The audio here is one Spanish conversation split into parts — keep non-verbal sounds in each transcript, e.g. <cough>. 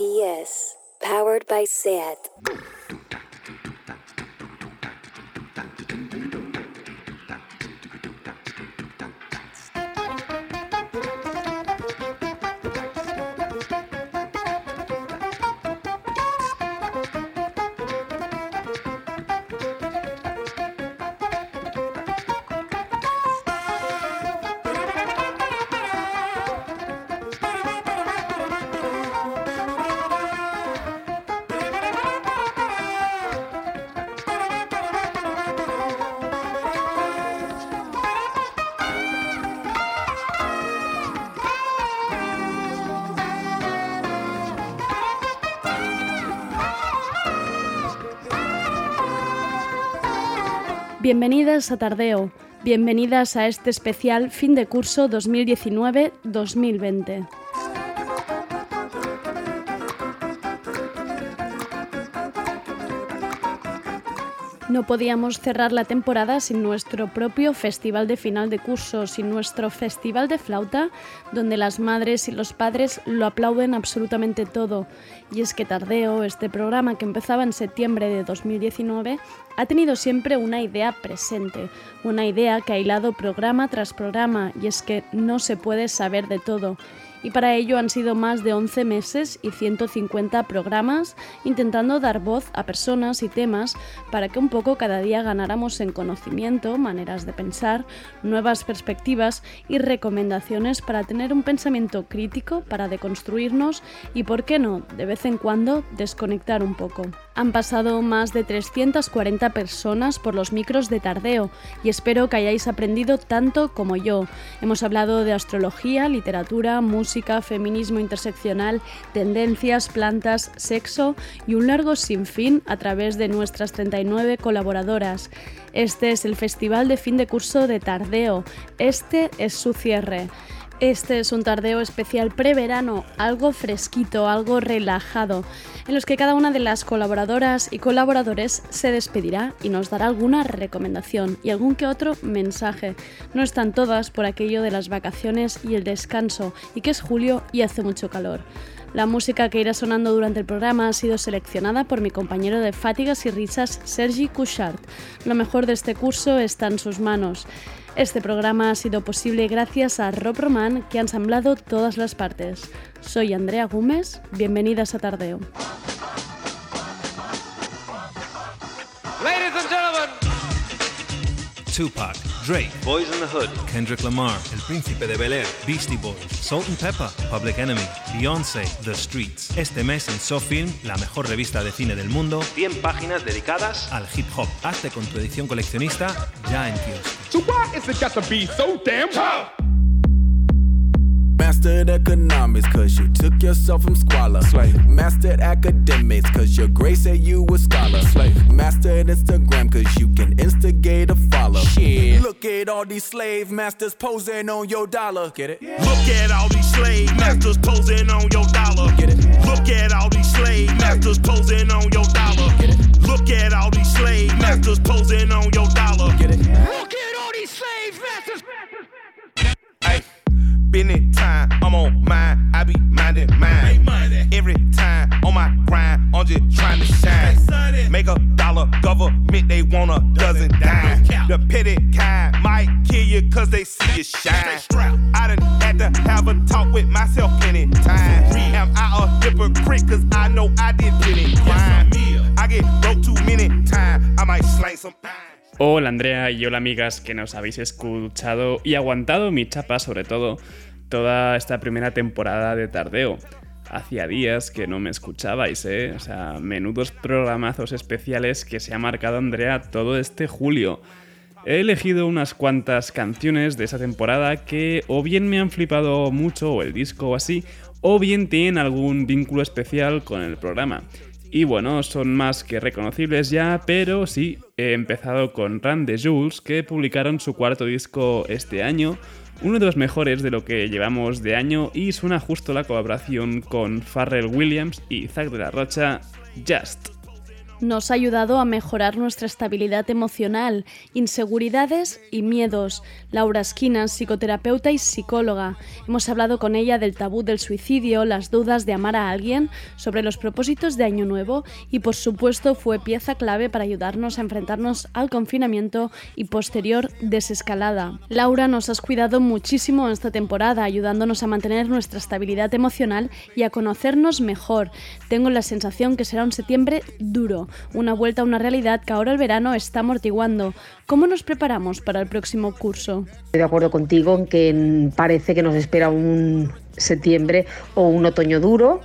PS, powered by SAT. Bienvenidas a Tardeo, bienvenidas a este especial fin de curso 2019-2020. No podíamos cerrar la temporada sin nuestro propio festival de final de curso, sin nuestro festival de flauta, donde las madres y los padres lo aplauden absolutamente todo. Y es que Tardeo, este programa que empezaba en septiembre de 2019, ha tenido siempre una idea presente, una idea que ha hilado programa tras programa, y es que no se puede saber de todo y para ello han sido más de 11 meses y 150 programas intentando dar voz a personas y temas para que un poco cada día ganáramos en conocimiento, maneras de pensar, nuevas perspectivas y recomendaciones para tener un pensamiento crítico, para deconstruirnos y, por qué no, de vez en cuando desconectar un poco. Han pasado más de 340 personas por los micros de tardeo y espero que hayáis aprendido tanto como yo. Hemos hablado de astrología, literatura, música, feminismo interseccional, tendencias, plantas, sexo y un largo sinfín a través de nuestras 39 colaboradoras. Este es el festival de fin de curso de Tardeo. Este es su cierre. Este es un tardeo especial preverano, algo fresquito, algo relajado, en los que cada una de las colaboradoras y colaboradores se despedirá y nos dará alguna recomendación y algún que otro mensaje. No están todas por aquello de las vacaciones y el descanso, y que es julio y hace mucho calor. La música que irá sonando durante el programa ha sido seleccionada por mi compañero de Fátigas y Risas, Sergi Couchard. Lo mejor de este curso está en sus manos. Este programa ha sido posible gracias a Rob Roman, que ha ensamblado todas las partes. Soy Andrea Gómez, bienvenidas a Tardeo. Ladies and gentlemen, Tupac, Drake, Boys in the Hood, Kendrick Lamar, El Príncipe de Bel Air, Beastie Boys, Salt and Pepper, Public Enemy, Beyoncé, The Streets. Este mes en SoFilm, la mejor revista de cine del mundo, 100 páginas dedicadas al hip hop. Hazte con tu edición coleccionista ya en kiosco. So why is it got to be so damn tough? Mastered economics, cause you took yourself from squalor. Slave. Mastered academics, cause your grace said you a scholar. Slave. Mastered Instagram, cause you can instigate a follow. Shit. Look at all these slave masters posing on your dollar. Get it? Look at all these slave masters posing on your dollar. Get it? Look at all these slave masters posing on your dollar. Get it? Look at all these slave masters posing on your dollar. Get it? Been it time, I'm on mine, I be minding mine. Every time on my grind, I'm just trying to shine. Make a dollar, government, they want a dozen dime. The petty kind might kill you cause they see you shine. I done had to have a talk with myself plenty times. Am I a hypocrite cause I know I did plenty crime? I get broke too many times, I might slang some. Hola Andrea y hola amigas que nos habéis escuchado y aguantado mi chapa sobre todo toda esta primera temporada de Tardeo. Hacía días que no me escuchabais, ¿eh? O sea, menudos programazos especiales que se ha marcado Andrea todo este julio. He elegido unas cuantas canciones de esa temporada que o bien me han flipado mucho o el disco o así, o bien tienen algún vínculo especial con el programa. Y bueno, son más que reconocibles ya, pero sí, he empezado con Run de Jules, que publicaron su cuarto disco este año, uno de los mejores de lo que llevamos de año, y suena justo la colaboración con Pharrell Williams y Zack de la Rocha, Just. Nos ha ayudado a mejorar nuestra estabilidad emocional, inseguridades y miedos. Laura Esquinas, psicoterapeuta y psicóloga. Hemos hablado con ella del tabú del suicidio, las dudas de amar a alguien, sobre los propósitos de Año Nuevo y por supuesto fue pieza clave para ayudarnos a enfrentarnos al confinamiento y posterior desescalada. Laura, nos has cuidado muchísimo esta temporada, ayudándonos a mantener nuestra estabilidad emocional y a conocernos mejor. Tengo la sensación que será un septiembre duro, una vuelta a una realidad que ahora el verano está amortiguando. ¿Cómo nos preparamos para el próximo curso? Estoy de acuerdo contigo en que parece que nos espera un septiembre o un otoño duro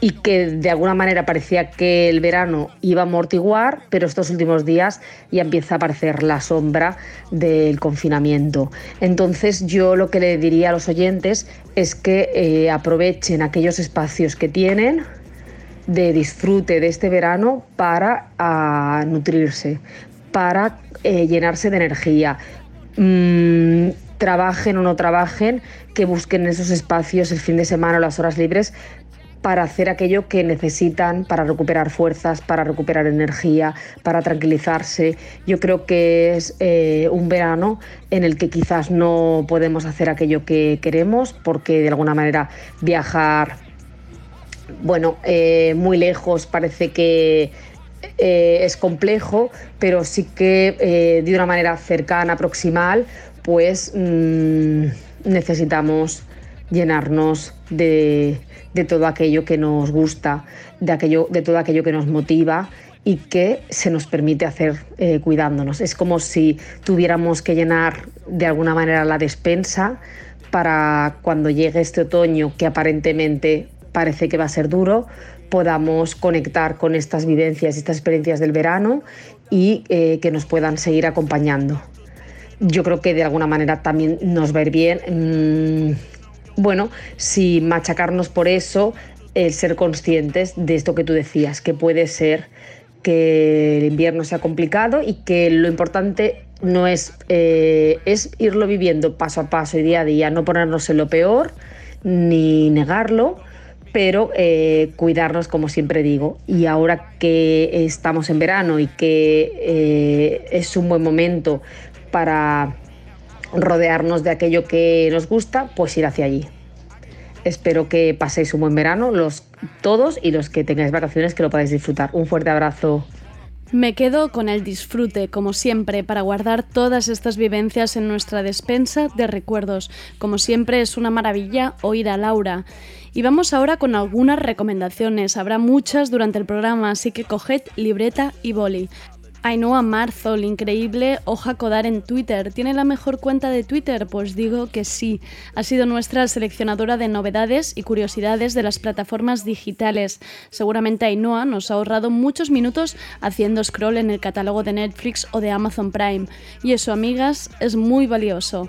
y que de alguna manera parecía que el verano iba a amortiguar, pero estos últimos días ya empieza a aparecer la sombra del confinamiento. Entonces yo lo que le diría a los oyentes es que eh, aprovechen aquellos espacios que tienen de disfrute de este verano para ah, nutrirse, para eh, llenarse de energía. Mm, trabajen o no trabajen, que busquen esos espacios el fin de semana o las horas libres para hacer aquello que necesitan para recuperar fuerzas, para recuperar energía, para tranquilizarse. Yo creo que es eh, un verano en el que quizás no podemos hacer aquello que queremos porque de alguna manera viajar, bueno, eh, muy lejos parece que eh, es complejo, pero sí que de una manera cercana, proximal, pues mm, necesitamos llenarnos de, todo aquello que nos gusta, de, aquello, de todo aquello que nos motiva y que se nos permite hacer eh, cuidándonos. Es como si tuviéramos que llenar de alguna manera la despensa para cuando llegue este otoño que aparentemente parece que va a ser duro, podamos conectar con estas vivencias, estas experiencias del verano y eh, que nos puedan seguir acompañando. Yo creo que de alguna manera también nos va a ir bien mm, bueno, si machacarnos por eso, el ser conscientes de esto que tú decías, que puede ser que el invierno sea complicado y que lo importante no es, eh, es irlo viviendo paso a paso y día a día, no ponernos en lo peor ni negarlo, pero eh, cuidarnos como siempre digo. Y ahora que estamos en verano y que eh, es un buen momento para rodearnos de aquello que nos gusta, pues ir hacia allí. Espero que paséis un buen verano, los todos y los que tengáis vacaciones que lo podáis disfrutar. Un fuerte abrazo. Me quedo con el disfrute, como siempre, para guardar todas estas vivencias en nuestra despensa de recuerdos. Como siempre, es una maravilla oír a Laura. Y vamos ahora con algunas recomendaciones. Habrá muchas durante el programa, así que coged libreta y boli. Ainhoa Marzol, increíble Hoja Codar en Twitter. ¿Tiene la mejor cuenta de Twitter? Pues digo que sí. Ha sido nuestra seleccionadora de novedades y curiosidades de las plataformas digitales. Seguramente Ainhoa nos ha ahorrado muchos minutos haciendo scroll en el catálogo de Netflix o de Amazon Prime. Y eso, amigas, es muy valioso.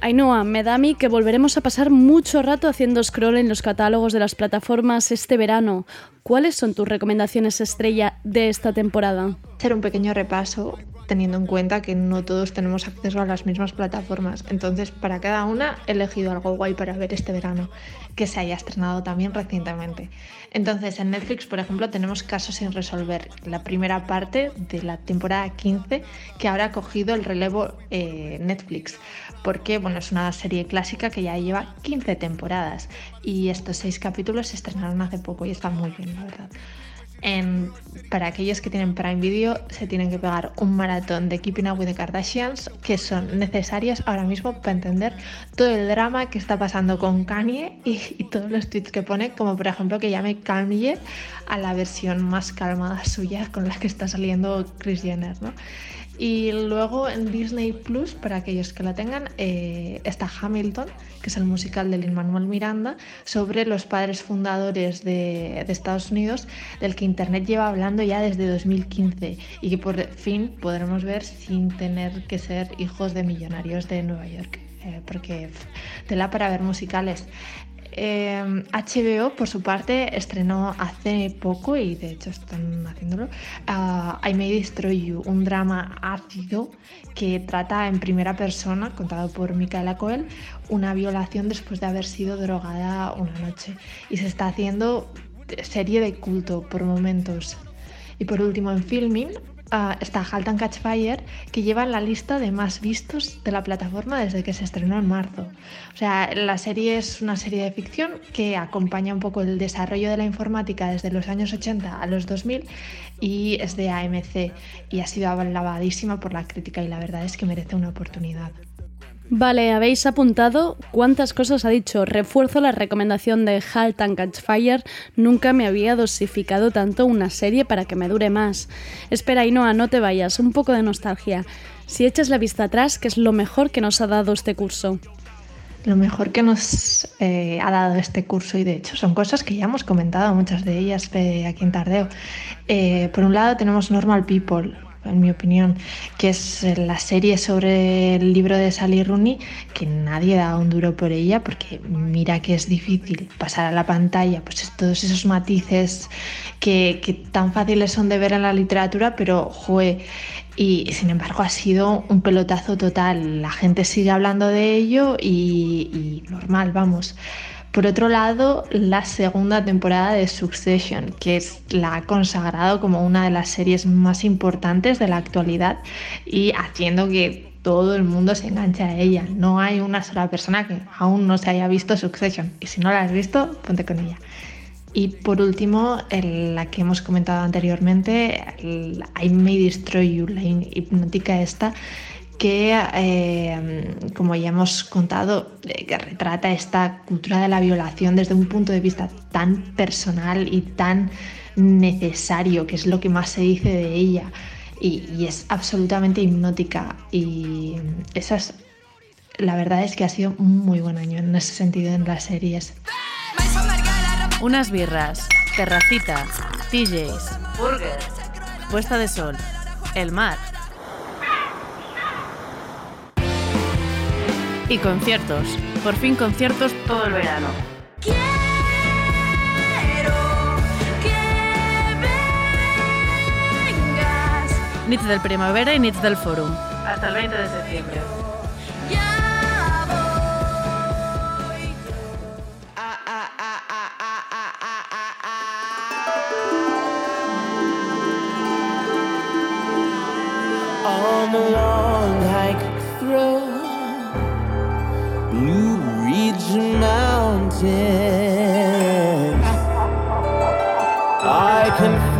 Ainhoa, me da a mí que volveremos a pasar mucho rato haciendo scroll en los catálogos de las plataformas este verano. ¿Cuáles son tus recomendaciones estrella de esta temporada? Hacer un pequeño repaso teniendo en cuenta que no todos tenemos acceso a las mismas plataformas. Entonces, para cada una he elegido algo guay para ver este verano, que se haya estrenado también recientemente. Entonces, en Netflix, por ejemplo, tenemos Casos sin resolver, la primera parte de la temporada 15, que ahora ha cogido el relevo eh, Netflix, porque bueno, es una serie clásica que ya lleva 15 temporadas y estos seis capítulos se estrenaron hace poco y están muy bien, la verdad para aquellos que tienen Prime Video, se tienen que pegar un maratón de Keeping Up with the Kardashians que son necesarios ahora mismo para entender todo el drama que está pasando con Kanye y, todos los tweets que pone, como por ejemplo que llame Kanye a la versión más calmada suya con la que está saliendo Chris Jenner, ¿no? Y luego en Disney Plus, para aquellos que la tengan, eh, está Hamilton, que es el musical de Lin Manuel Miranda, sobre los padres fundadores de, de, Estados Unidos, del que Internet lleva hablando ya desde 2015 y que por fin podremos ver sin tener que ser hijos de millonarios de Nueva York. Eh, porque tela para ver musicales. HBO, em, por su parte, estrenó hace poco, y de hecho están haciéndolo, uh, I May Destroy You, un drama ácido que trata en primera persona, contado por Micaela Coel, una violación después de haber sido drogada una noche. Y se está haciendo serie de culto por momentos. Y por último, en Filming uh, está Halt and Catch Fire, que lleva la lista de más vistos de la plataforma desde que se estrenó en marzo. O sea, la serie es una serie de ficción que acompaña un poco el desarrollo de la informática desde los años 80 a los 2000 y es de AMC y ha sido alabadísima por la crítica y la verdad es que merece una oportunidad. Vale, habéis apuntado cuántas cosas ha dicho. Refuerzo la recomendación de Halt and Catch Fire. Nunca me había dosificado tanto una serie para que me dure más. Espera, Inoa, no te vayas. Un poco de nostalgia. Si echas la vista atrás, ¿qué es lo mejor que nos ha dado este curso? Lo mejor que nos eh, ha dado este curso, y de hecho son cosas que ya hemos comentado, muchas de ellas eh, aquí en Tardeo. Eh, por un lado tenemos Normal People, en mi opinión, que es la serie sobre el libro de Sally Rooney, que nadie da un duro por ella, porque mira que es difícil pasar a la pantalla, pues todos esos matices que, que tan fáciles son de ver en la literatura, pero joe, y sin embargo ha sido un pelotazo total. La gente sigue hablando de ello y, y normal, vamos. Por otro lado, la segunda temporada de Succession, que es, la ha consagrado como una de las series más importantes de la actualidad y haciendo que todo el mundo se enganche a ella. No hay una sola persona que aún no se haya visto Succession. Y si no la has visto, ponte con ella. Y por último, la que hemos comentado anteriormente, I May Destroy You, la hipnótica esta, que, eh, como ya hemos contado, eh, que retrata esta cultura de la violación desde un punto de vista tan personal y tan necesario, que es lo que más se dice de ella. Y, es absolutamente hipnótica. Y esa es, la verdad es que ha sido un muy buen año en ese sentido en las series. Unas birras, terracita, DJs, burger, puesta de sol, el mar y conciertos. Por fin conciertos todo el verano. Quiero que vengas. Nits del Primavera y Nits del Forum. Hasta el 20 de septiembre. On a Ridge Mountain. I can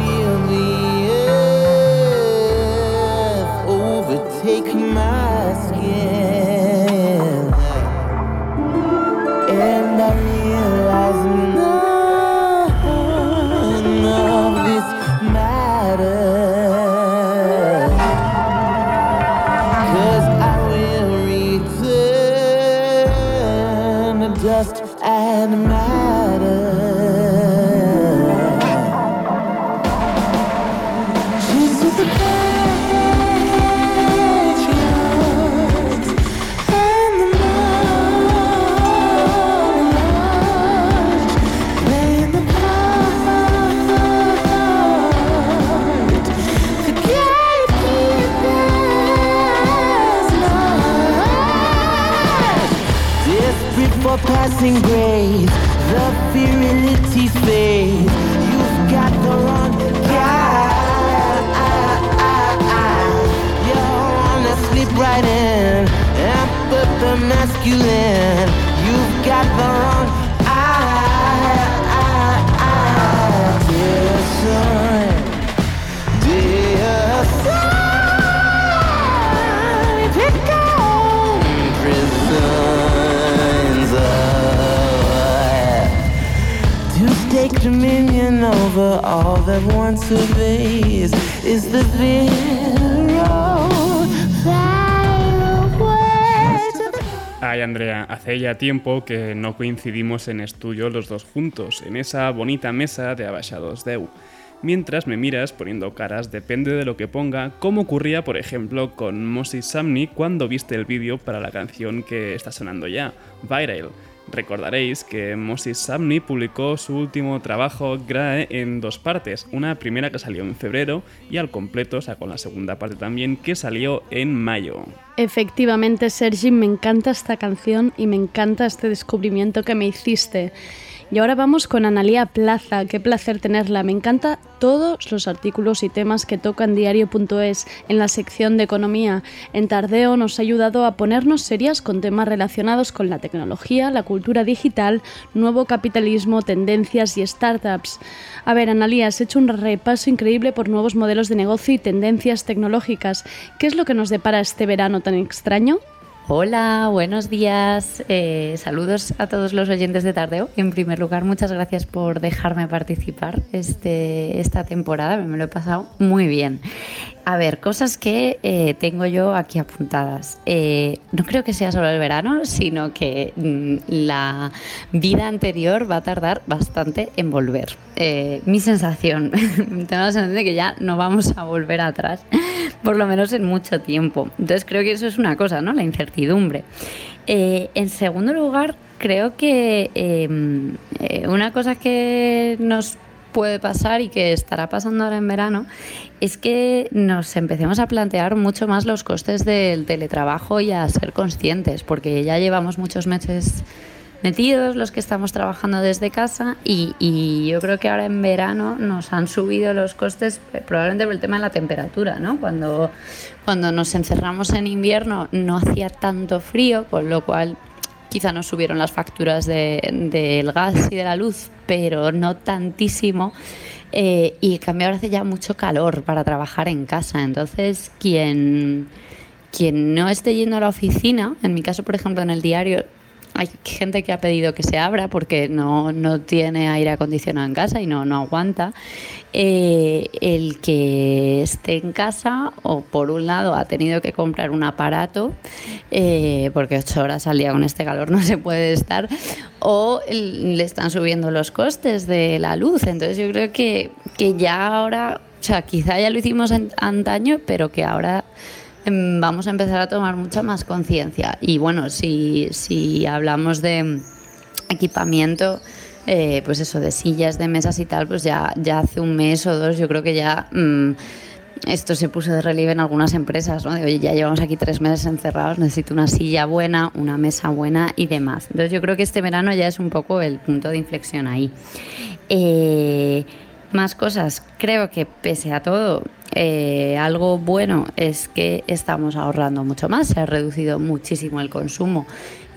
Desperate for passing grades, the virility fades. You've got the wrong guy. You wanna slip right in and put the masculine. You've got the wrong Ay, Andrea, hace ya tiempo que no coincidimos en estudio los dos juntos, en esa bonita mesa de Abaixados Deu. Mientras me miras poniendo caras, depende de lo que ponga, como ocurría, por ejemplo, con Moses Samni cuando viste el vídeo para la canción que está sonando ya, Viral. Recordaréis que Moses Samni publicó su último trabajo Grae en dos partes, una primera que salió en febrero y al completo sacó la segunda parte también que salió en mayo. Efectivamente, Sergi, me encanta esta canción y me encanta este descubrimiento que me hiciste. Y ahora vamos con Analía Plaza, qué placer tenerla. Me encanta todos los artículos y temas que toca en diario.es en la sección de economía. En Tardeo nos ha ayudado a ponernos serias con temas relacionados con la tecnología, la cultura digital, nuevo capitalismo, tendencias y startups. A ver, Analía, has hecho un repaso increíble por nuevos modelos de negocio y tendencias tecnológicas. ¿Qué es lo que nos depara este verano tan extraño? Hola, buenos días. Eh, saludos a todos los oyentes de Tardeo. En primer lugar, muchas gracias por dejarme participar este, esta temporada. Me lo he pasado muy bien. A ver, cosas que eh, tengo yo aquí apuntadas. Eh, no creo que sea solo el verano, sino que mm, la vida anterior va a tardar bastante en volver. Eh, mi sensación, <laughs> tengo la sensación de que ya no vamos a volver atrás, por lo menos en mucho tiempo. Entonces creo que eso es una cosa, ¿no? La incertidumbre. en segundo lugar, creo que em, una cosa que nos puede pasar y que estará pasando ahora en verano es que nos empecemos a plantear mucho más los costes del teletrabajo y a ser conscientes, porque ya llevamos muchos meses metidos los que estamos trabajando desde casa y, yo creo que ahora en verano nos han subido los costes eh, probablemente por el tema de la temperatura, ¿no? Cuando, cuando nos encerramos en invierno no hacía tanto frío, con lo cual quizá nos subieron las facturas del gas y de la luz, pero no tantísimo. Eh, y cambio ahora hace ya mucho calor para trabajar en casa. Entonces, quien, quien no esté yendo a la oficina, en mi caso, por ejemplo, en el diario, hay gente que ha pedido que se abra porque no, no tiene aire acondicionado en casa y no, no aguanta. Eh, el que esté en casa o por un lado ha tenido que comprar un aparato eh, porque ocho horas al día con este calor no se puede estar o le están subiendo los costes de la luz. Entonces yo creo que, que ya ahora, o sea, quizá ya lo hicimos antaño, pero que ahora vamos a empezar a tomar mucha más conciencia. Y bueno, si, si hablamos de equipamiento, eh, pues eso, de sillas, de mesas y tal, pues ya, ya hace un mes o dos yo creo que ya... Mm, esto se puso de relieve en algunas empresas, ¿no? De, oye, ya llevamos aquí tres meses encerrados, necesito una silla buena, una mesa buena y demás. Entonces yo creo que este verano ya es un poco el punto de inflexión ahí. Eh, más cosas, creo que pese a todo, eh, algo bueno es que estamos ahorrando mucho más, se ha reducido muchísimo el consumo.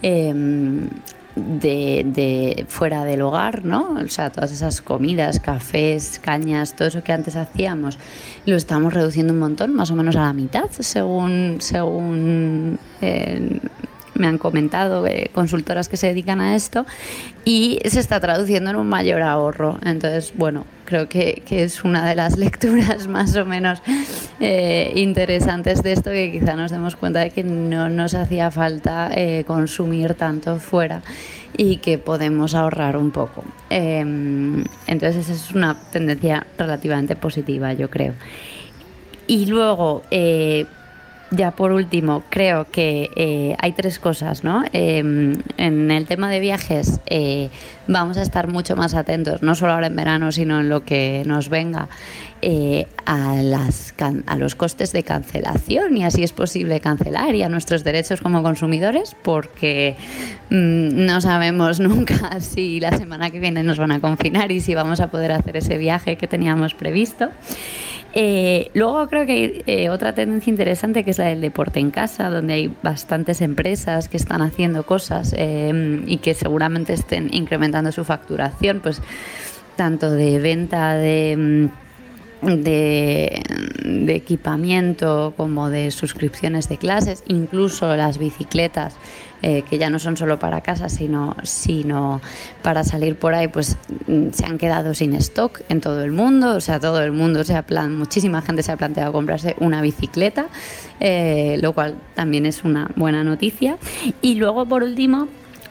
Em, de, fuera del hogar, ¿no? O sea, todas esas comidas, cafés, cañas, todo eso que antes hacíamos, lo estamos reduciendo un montón, más o menos a la mitad, según, según eh, me han comentado eh, consultoras que se dedican a esto, y se está traduciendo en un mayor ahorro. Entonces, bueno, creo que, que es una de las <laughs> lecturas más o menos eh, interesantes de esto, que quizá nos demos cuenta de que no nos hacía falta eh, consumir tanto fuera y que podemos ahorrar un poco. Em, entonces, es una tendencia relativamente positiva, yo creo. Y luego, ya por último, creo que eh, hay tres cosas, ¿no? Em, en el tema de viajes eh, vamos a estar mucho más atentos, no solo ahora en verano, sino en lo que nos venga, eh, a, las, los costes de cancelación y así es posible cancelar y a nuestros derechos como consumidores porque mm, no sabemos <laughs> nunca si la semana que viene nos van a confinar y si vamos a poder hacer ese viaje que teníamos previsto. Eh, luego creo que hay eh, otra tendencia interesante que es la del deporte en casa, donde hay bastantes empresas que están haciendo cosas eh, y que seguramente estén incrementando su facturación, pues tanto de venta de... De, equipamiento como de suscripciones de clases, incluso las bicicletas, eh, que ya no son solo para casa, sino, sino para salir por ahí, pues mm, se han quedado sin stock en todo el mundo, o sea, todo el mundo, se plan, muchísima gente se ha planteado comprarse una bicicleta, eh, lo cual también es una buena noticia. Y luego, por último,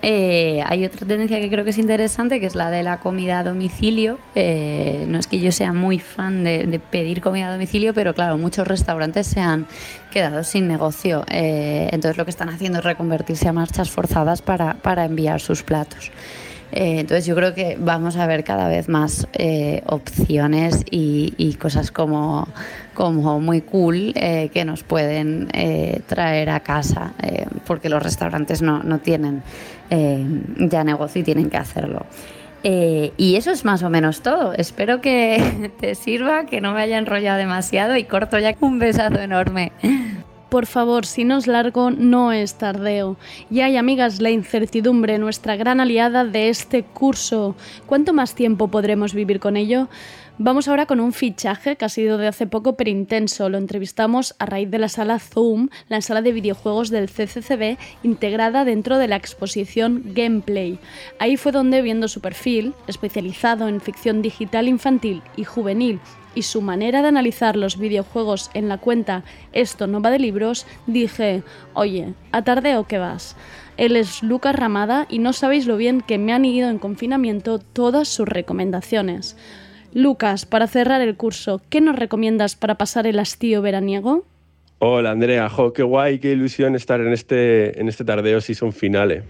eh, hay otra tendencia que creo que es interesante, que es la de la comida a domicilio. Eh, no es que yo sea muy fan de, pedir comida a domicilio, pero claro, muchos restaurantes se han quedado sin negocio. Eh, entonces lo que están haciendo es reconvertirse a marchas forzadas para, para enviar sus platos. entonces yo creo que vamos a ver cada vez más opciones y, y, cosas como, como muy cool que nos pueden traer a casa, porque los restaurantes no, no tienen eh, ya negocio y tienen que hacerlo. Eh, y eso es más o menos todo. Espero que <laughs> te sirva, que no me haya enrollado demasiado y corto ya un besazo enorme. Por favor, si no es largo, no es tardeo. Y hay, amigas, la incertidumbre, nuestra gran aliada de este curso. ¿Cuánto más tiempo podremos vivir con ello? Vamos ahora con un fichaje que ha sido de hace poco pero intenso. Lo entrevistamos a raíz de la sala Zoom, la sala de videojuegos del CCCB, integrada dentro de la exposición Gameplay. Ahí fue donde, viendo su perfil, especializado en ficción digital infantil y juvenil, y su manera de analizar los videojuegos en la cuenta Esto no va de libros, dije, oye, ¿a tarde o qué vas? Él es Lucas Ramada y no sabéis lo bien que me han ido en confinamiento todas sus recomendaciones. Lucas, para cerrar el curso, ¿qué nos recomiendas para pasar el hastío veraniego? Hola Andrea, jo, qué guay, qué ilusión estar en este, en este tardeo season finale.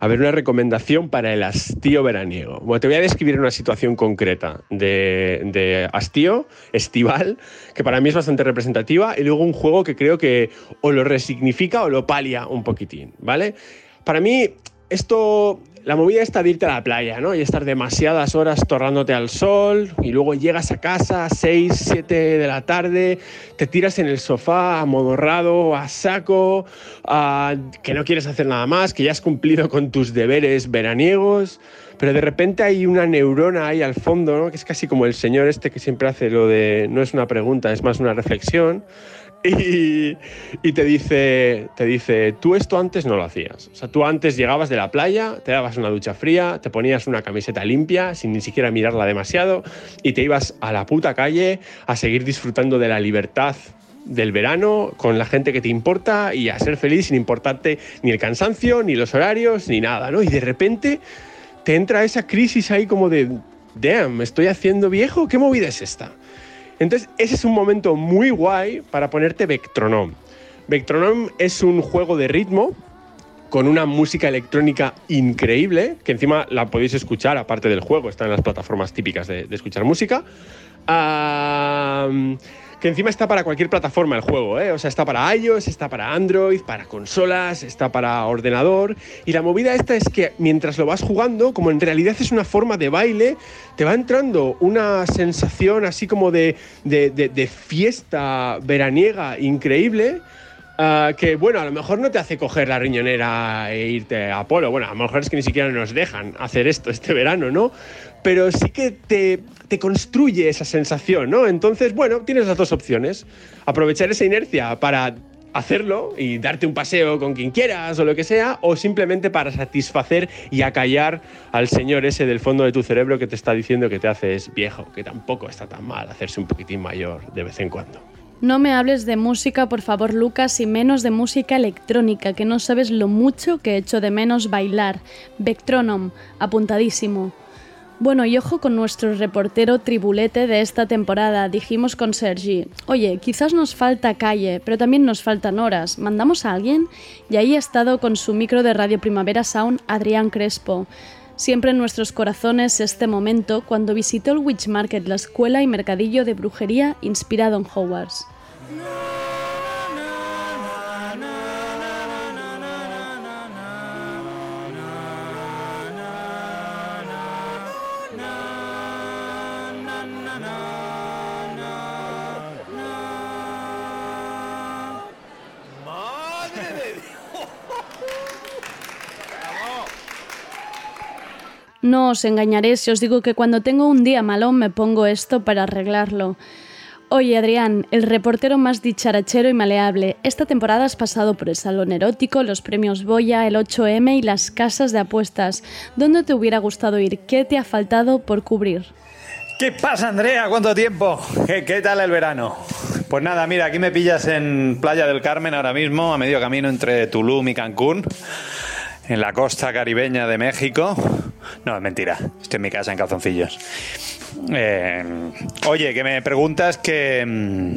A ver, una recomendación para el hastío veraniego. Bueno, te voy a describir una situación concreta de, de hastío estival, que para mí es bastante representativa, y luego un juego que creo que o lo resignifica o lo palia un poquitín, ¿vale? Para mí, esto la movida está de irte a la playa, ¿no? Y estar demasiadas horas torrándote al sol y luego llegas a casa a 6, 7 de la tarde, te tiras en el sofá amodorrado, a saco, a, que no quieres hacer nada más, que ya has cumplido con tus deberes veraniegos, pero de repente hay una neurona ahí al fondo, ¿no? Que es casi como el señor este que siempre hace lo de no es una pregunta, es más una reflexión y, te, dice, te dice, tú esto antes no lo hacías. O sea, tú antes llegabas de la playa, te dabas una ducha fría, te ponías una camiseta limpia sin ni siquiera mirarla demasiado y te ibas a la puta calle a seguir disfrutando de la libertad del verano con la gente que te importa y a ser feliz sin importarte ni el cansancio, ni los horarios, ni nada, ¿no? Y de repente te entra esa crisis ahí como de, damn, ¿me estoy haciendo viejo? ¿Qué movida es esta? Entonces, ese es un momento muy guay para ponerte Vectronom. Vectronom es un juego de ritmo con una música electrónica increíble, que encima la podéis escuchar aparte del juego, está en las plataformas típicas de, escuchar música. Uh, que encima está para cualquier plataforma el juego, ¿eh? O sea, está para iOS, está para Android, para consolas, está para ordenador. Y la movida esta es que mientras lo vas jugando, como en realidad es una forma de baile, te va entrando una sensación así como de, de, de, fiesta veraniega increíble. Uh, que bueno, a lo mejor no te hace coger la riñonera e irte a polo. Bueno, a lo mejor es que ni siquiera nos dejan hacer esto este verano, ¿no? Pero sí que te, te construye esa sensación, ¿no? Entonces, bueno, tienes las dos opciones. Aprovechar esa inercia para hacerlo y darte un paseo con quien quieras o lo que sea, o simplemente para satisfacer y acallar al señor ese del fondo de tu cerebro que te está diciendo que te haces viejo, que tampoco está tan mal hacerse un poquitín mayor de vez en cuando. No me hables de música, por favor, Lucas, y menos de música electrónica, que no sabes lo mucho que he hecho de menos bailar. Vectronom, apuntadísimo. Bueno, y ojo con nuestro reportero tribulete de esta temporada. Dijimos con Sergi, oye, quizás nos falta calle, pero también nos faltan horas. ¿Mandamos a alguien? Y ahí ha estado con su micro de Radio Primavera Sound Adrián Crespo. Siempre en nuestros corazones este momento cuando visitó el Witch Market, la escuela y mercadillo de brujería inspirado en Hogwarts. Os engañaré si os digo que cuando tengo un día malo me pongo esto para arreglarlo. Oye Adrián, el reportero más dicharachero y maleable, esta temporada has pasado por el Salón Erótico, los premios Boya, el 8M y las casas de apuestas. ¿Dónde te hubiera gustado ir? ¿Qué te ha faltado por cubrir? ¿Qué pasa Andrea? ¿Cuánto tiempo? ¿Qué, ¿Qué, tal el verano? Pues nada, mira, aquí me pillas en Playa del Carmen ahora mismo, a medio camino entre Tulum y Cancún, en la costa caribeña de México. No, es mentira. Estoy en mi casa en calzoncillos. Eh, oye, que me preguntas que,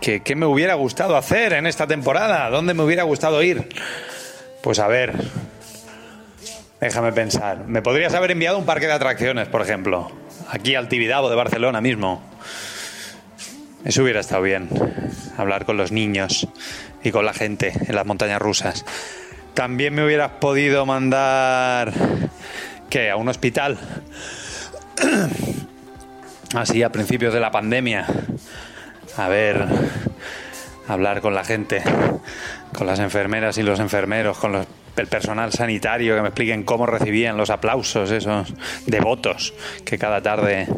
que, que. me hubiera gustado hacer en esta temporada? ¿Dónde me hubiera gustado ir? Pues a ver. Déjame pensar. Me podrías haber enviado un parque de atracciones, por ejemplo. Aquí al Tibidabo de Barcelona mismo. Eso hubiera estado bien. Hablar con los niños y con la gente en las montañas rusas. También me hubieras podido mandar ¿Qué? ¿A un hospital? <clears throat> Así, a principios de la pandemia. A ver, hablar con la gente, con las enfermeras y los enfermeros, con el personal sanitario, que me expliquen cómo recibían los aplausos esos devotos que cada tarde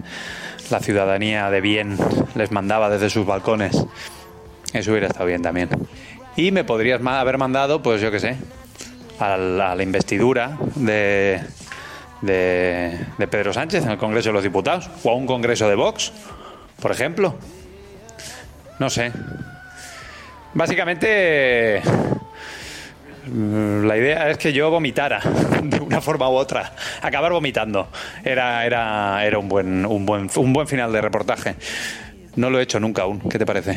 la ciudadanía de bien les mandaba desde sus balcones. Eso hubiera estado bien también. Y me podrías haber mandado, pues yo qué sé, a la, a la investidura de, de, de Pedro Sánchez en el Congreso de los Diputados o a un Congreso de Vox, por ejemplo. No sé. Básicamente, mm, la idea es que yo vomitara <laughs> de una forma u otra, acabar vomitando. Era, era, era un, buen, un, buen, un buen final de reportaje. No lo he hecho nunca aún. ¿Qué te parece?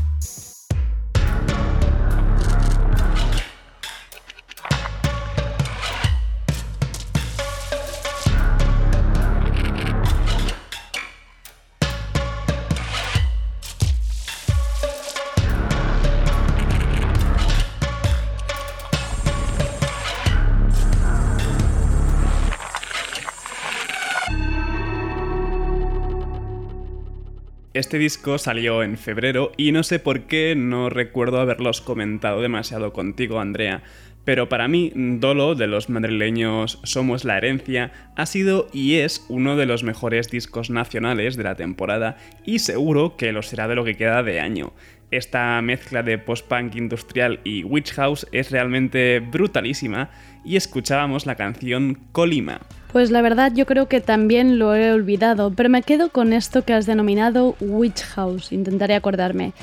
Este disco salió en febrero y no sé por qué no recuerdo haberlos comentado demasiado contigo, Andrea. Pero para mí, Dolo de los madrileños Somos la Herencia ha sido y es uno de los mejores discos nacionales de la temporada y seguro que lo será de lo que queda de año. Esta mezcla de post-punk industrial y witch house es realmente brutalísima y escuchábamos la canción Colima. Pues la verdad yo creo que también lo he olvidado, pero me quedo con esto que has denominado Witch House, intentaré acordarme.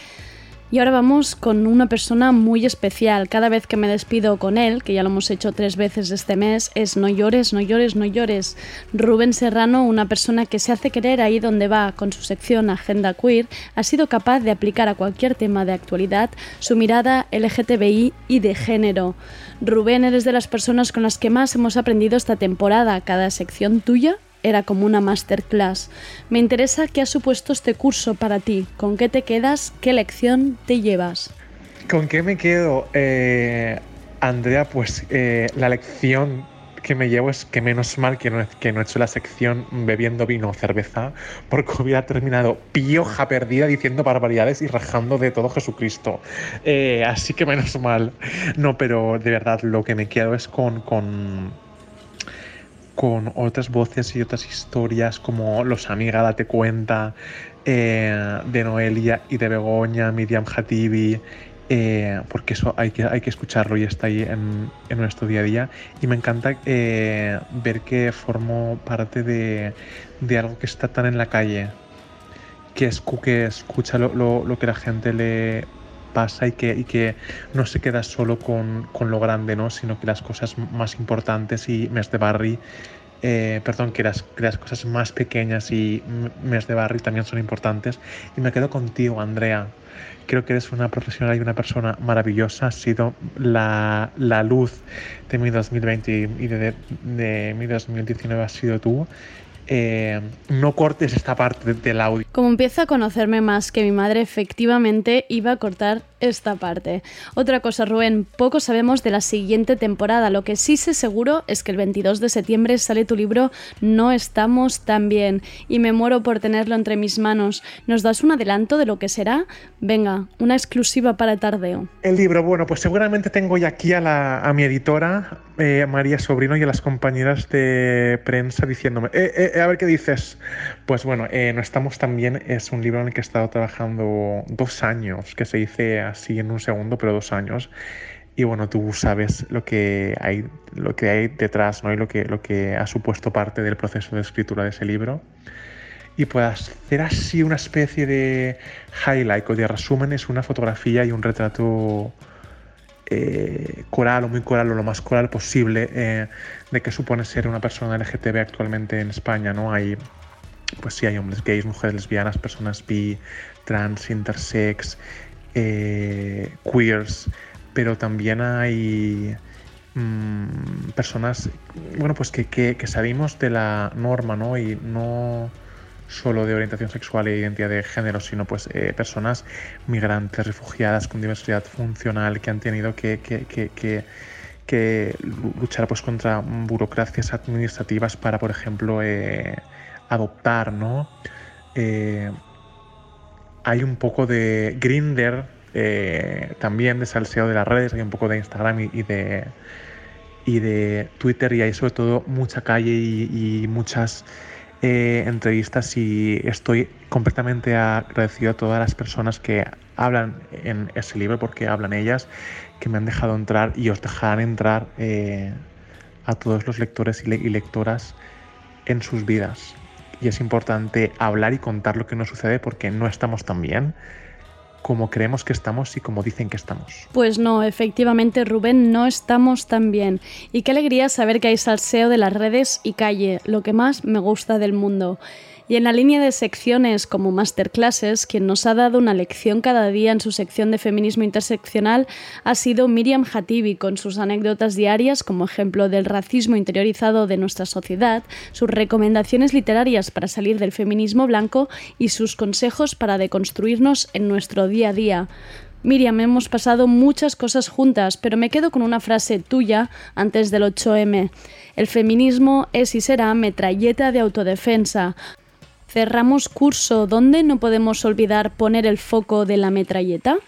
Y ahora vamos con una persona muy especial. Cada vez que me despido con él, que ya lo hemos hecho tres veces este mes, es no llores, no llores, no llores. Rubén Serrano, una persona que se hace querer ahí donde va con su sección Agenda Queer, ha sido capaz de aplicar a cualquier tema de actualidad su mirada LGTBI y de género. Rubén, eres de las personas con las que más hemos aprendido esta temporada. Cada sección tuya era como una masterclass. Me interesa qué ha supuesto este curso para ti, con qué te quedas, qué lección te llevas. ¿Con qué me quedo? Eh, Andrea, pues eh, la lección que me llevo es que menos mal que no, he- hecho la sección bebiendo vino o cerveza, porque hubiera terminado pioja perdida diciendo barbaridades y rajando de todo Jesucristo. Eh, así que menos mal. No, pero de verdad lo que me quedo es con, con, con otras voces y otras historias como Los Amiga Date Cuenta, eh, de Noelia y de Begoña, Miriam Hatibi, eh, porque eso hay que, hay que escucharlo y está ahí en, en nuestro día a día. Y me encanta eh, ver que formo parte de, de algo que está tan en la calle, que, escu- que escucha lo, lo- lo que la gente le pasa y que, y que no se queda solo con, con lo grande, ¿no? sino que las cosas más importantes y mes de barri, eh, perdón, que las, que las cosas más pequeñas y mes de barri también son importantes. Y me quedo contigo, Andrea. Creo que eres una profesional y una persona maravillosa. Has sido la, la luz de mi 2020 y de, de mi 2019 has sido tú. Eh, no cortes esta parte del audio. Como empieza a conocerme más que mi madre, efectivamente iba a cortar esta parte. Otra cosa, Rubén, poco sabemos de la siguiente temporada. Lo que sí sé seguro es que el 22 de septiembre sale tu libro No estamos tan bien y me muero por tenerlo entre mis manos. ¿Nos das un adelanto de lo que será? Venga, una exclusiva para Tardeo. El libro, bueno, pues seguramente tengo ya aquí a, la, a mi editora, eh, María Sobrino, y a las compañeras de prensa diciéndome, eh, eh, a ver qué dices. Pues bueno, eh, No estamos tan bien es un libro en el que he estado trabajando dos años, que se dice así en un segundo, pero dos años. Y bueno, tú sabes lo que hay, lo que hay detrás, ¿no? Y lo que, lo que ha supuesto parte del proceso de escritura de ese libro y puedas hacer así una especie de highlight o de resumen es una fotografía y un retrato eh, coral o muy coral o lo más coral posible eh, de qué supone ser una persona LGTB actualmente en España, ¿no? Hay, pues sí, hay hombres gays, mujeres lesbianas, personas bi, trans, intersex, eh, queers, pero también hay mm, personas, bueno, pues que, que, que salimos de la norma, ¿no? Y no solo de orientación sexual e identidad de género, sino pues eh, personas migrantes, refugiadas con diversidad funcional que han tenido que, que, que, luchar pues contra burocracias administrativas para, por ejemplo, eh, adoptar, ¿no? Eh, hay un poco de Grinder, también de salseo de las redes, hay un poco de Instagram y, de y de Twitter y hay sobre todo mucha calle y, muchas eh, entrevistas y estoy completamente agradecido a todas las personas que hablan en ese libro porque hablan ellas, que me han dejado entrar y os dejarán entrar eh, a todos los lectores y, y lectoras en sus vidas. Y es importante hablar y contar lo que nos sucede porque no estamos tan bien como creemos que estamos y como dicen que estamos. Pues no, efectivamente Rubén, no estamos tan bien. Y qué alegría saber que hay salseo de las redes y calle, lo que más me gusta del mundo. Y en la línea de secciones como Masterclasses, quien nos ha dado una lección cada día en su sección de feminismo interseccional ha sido Miriam Hatibi, con sus anécdotas diarias como ejemplo del racismo interiorizado de nuestra sociedad, sus recomendaciones literarias para salir del feminismo blanco y sus consejos para deconstruirnos en nuestro día a día. Miriam, hemos pasado muchas cosas juntas, pero me quedo con una frase tuya antes del 8M. El feminismo es y será metralleta de autodefensa. Cerramos curso. ¿Dónde no podemos olvidar poner el foco de la metralleta?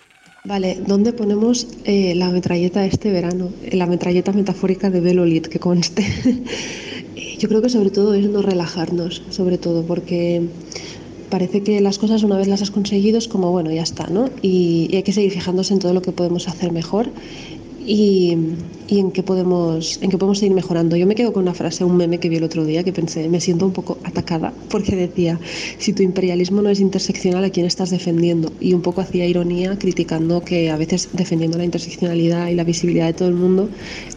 Vale, ¿dónde ponemos eh, la metralleta este verano? La metralleta metafórica de Belolit, que conste. <laughs> Yo creo que sobre todo es no relajarnos, sobre todo, porque parece que las cosas una vez las has conseguido es como, bueno, ya está, ¿no? Y, y hay que seguir fijándose en todo lo que podemos hacer mejor y, en qué podemos en qué podemos seguir mejorando. Yo me quedo con una frase, un meme que vi el otro día que pensé, me siento un poco atacada porque decía, si tu imperialismo no es interseccional, ¿a quién estás defendiendo? Y un poco hacía ironía criticando que a veces defendiendo la interseccionalidad y la visibilidad de todo el mundo,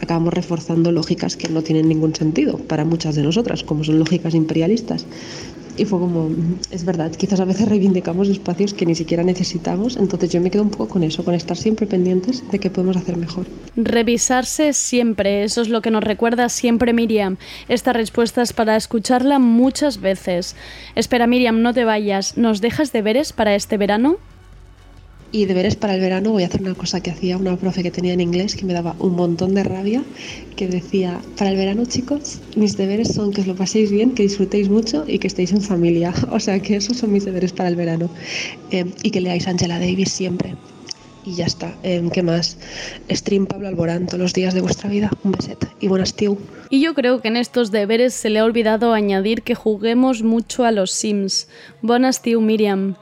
acabamos reforzando lógicas que no tienen ningún sentido para muchas de nosotras, como son lógicas imperialistas. Y fue como, es verdad, quizás a veces reivindicamos espacios que ni siquiera necesitamos, entonces yo me quedo un poco con eso, con estar siempre pendientes de qué podemos hacer mejor. Revisarse siempre, eso es lo que nos recuerda siempre Miriam. Esta respuesta es para escucharla muchas veces. Espera Miriam, no te vayas, ¿nos dejas deberes para este verano? Y deberes para el verano voy a hacer una cosa que hacía una profe que tenía en inglés que me daba un montón de rabia, que decía, para el verano chicos, mis deberes son que os lo paséis bien, que disfrutéis mucho y que estéis en familia. <laughs> O sea que esos son mis deberes para el verano. Eh, y que leáis Angela Davis siempre. Y ya está. Eh, ¿Qué más? Stream Pablo Alborán todos los días de vuestra vida. Un beset. Y buenas, tío. Y yo creo que en estos deberes se le ha olvidado añadir que juguemos mucho a los Sims. Buenas, tío Miriam.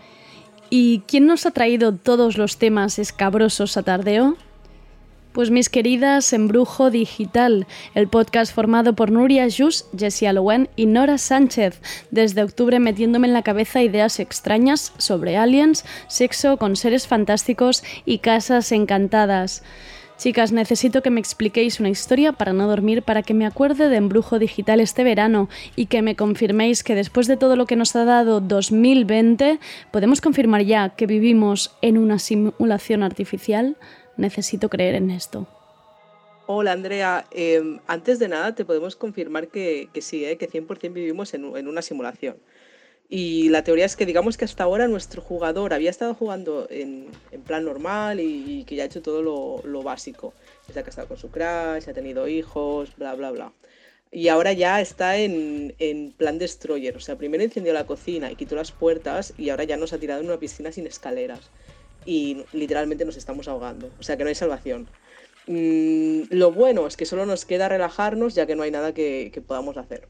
¿Y quién nos ha traído todos los temas escabrosos a tardeo? Pues mis queridas Embrujo Digital, el podcast formado por Nuria Jus, Jessie Alowen y Nora Sánchez, desde octubre metiéndome en la cabeza ideas extrañas sobre aliens, sexo con seres fantásticos y casas encantadas. Chicas, necesito que me expliquéis una historia para no dormir, para que me acuerde de embrujo digital este verano y que me confirméis que después de todo lo que nos ha dado 2020, podemos confirmar ya que vivimos en una simulación artificial. Necesito creer en esto. Hola Andrea, eh, antes de nada te podemos confirmar que, que sí, eh, que 100% vivimos en una simulación. Y la teoría es que digamos que hasta ahora nuestro jugador había estado jugando en, plan normal y, que ya ha hecho todo lo, lo básico. Se ha casado con su crush, ha tenido hijos, bla, bla, bla. Y ahora ya está en, en, plan destroyer. O sea, primero incendió la cocina y quitó las puertas y ahora ya nos ha tirado en una piscina sin escaleras. Y literalmente nos estamos ahogando. O sea que no hay salvación. Mm, lo bueno es que solo nos queda relajarnos ya que no hay nada que podamos hacer.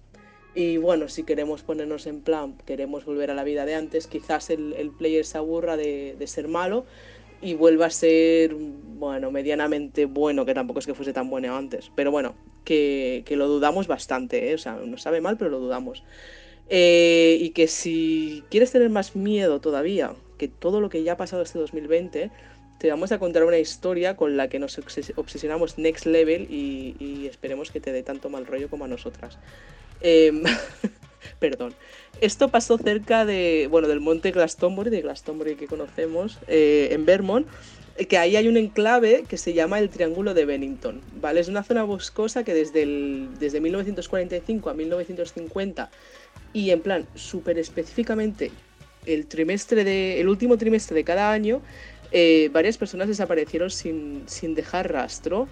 Y bueno, si queremos ponernos en plan, queremos volver a la vida de antes, quizás el, el player se aburra de, de, ser malo y vuelva a ser, bueno, medianamente bueno, que tampoco es que fuese tan bueno antes. Pero bueno, que, que lo dudamos bastante, ¿eh? o sea, no sabe mal, pero lo dudamos. Eh, y que si quieres tener más miedo todavía, que todo lo que ya ha pasado este 2020, te vamos a contar una historia con la que nos obsesionamos next level y, y esperemos que te dé tanto mal rollo como a nosotras. Eh, <laughs> perdón. Esto pasó cerca de, bueno, del monte Glastonbury, de Glastonbury que conocemos, eh, en Vermont, eh, que ahí hay un enclave que se llama el Triángulo de Bennington, ¿vale? Es una zona boscosa que desde, el, desde 1945 a 1950 y en plan súper específicamente el trimestre de, el último trimestre de cada año, eh, varias personas desaparecieron sin, sin dejar rastro.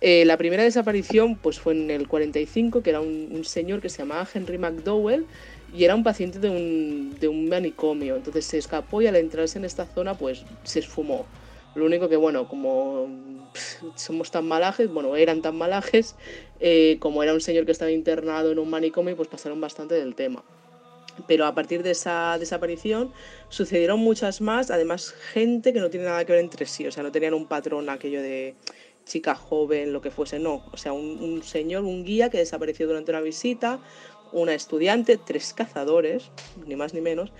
Eh, la primera desaparición pues, fue en el 45, que era un, señor que se llamaba Henry McDowell y era un paciente de un, de un manicomio. Entonces se escapó y al entrarse en esta zona pues se esfumó. Lo único que, bueno, como somos tan malajes, bueno, eran tan malajes, eh, como era un señor que estaba internado en un manicomio, pues pasaron bastante del tema. Pero a partir de esa desaparición sucedieron muchas más, además gente que no tiene nada que ver entre sí, o sea, no tenían un patrón aquello de chica joven, lo que fuese, no. O sea, un, un señor, un guía que desapareció durante una visita, una estudiante, tres cazadores, ni más ni menos,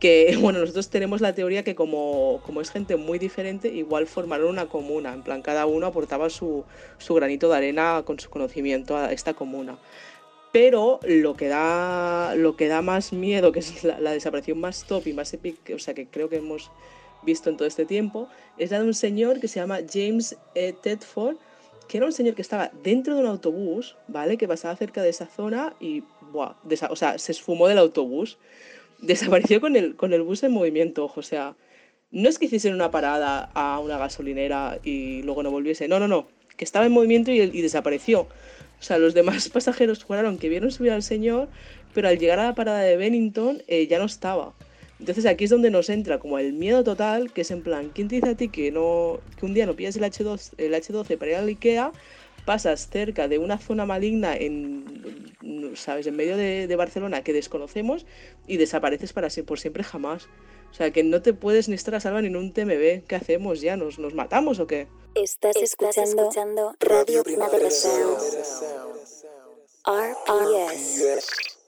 que <laughs> bueno, nosotros tenemos la teoría que como, como es gente muy diferente, igual formaron una comuna, en plan cada uno aportaba su, su granito de arena con su conocimiento a esta comuna. Pero lo que da, lo que da más miedo, que es la, la desaparición más top y más épica, o sea, que creo que hemos visto en todo este tiempo, es la de un señor que se llama James E. Tedford, que era un señor que estaba dentro de un autobús, ¿vale? Que pasaba cerca de esa zona y, o sea, se esfumó del autobús. <laughs> Desapareció con el, con el bus en movimiento, ojo, o sea, no es que hiciesen una parada a una gasolinera y luego no volviese, no, no, no, que estaba en movimiento y, y desapareció. O sea, los demás <laughs> pasajeros juraron que vieron subir al señor, pero al llegar a la parada de Bennington eh, ya no estaba. Entonces aquí es donde nos entra como el miedo total, que es en plan, ¿quién te dice a ti que, no, que un día no pillas el, H2, el H12 para ir al Ikea, pasas cerca de una zona maligna en, ¿sabes? en medio de, de Barcelona que desconocemos y desapareces para siempre, por siempre jamás? O sea, que no te puedes ni estar a salvo ni en un TMB. ¿Qué hacemos ya? ¿Nos, nos matamos o qué? Estás, Estás escuchando, escuchando Radio Primavera Sound. RPS.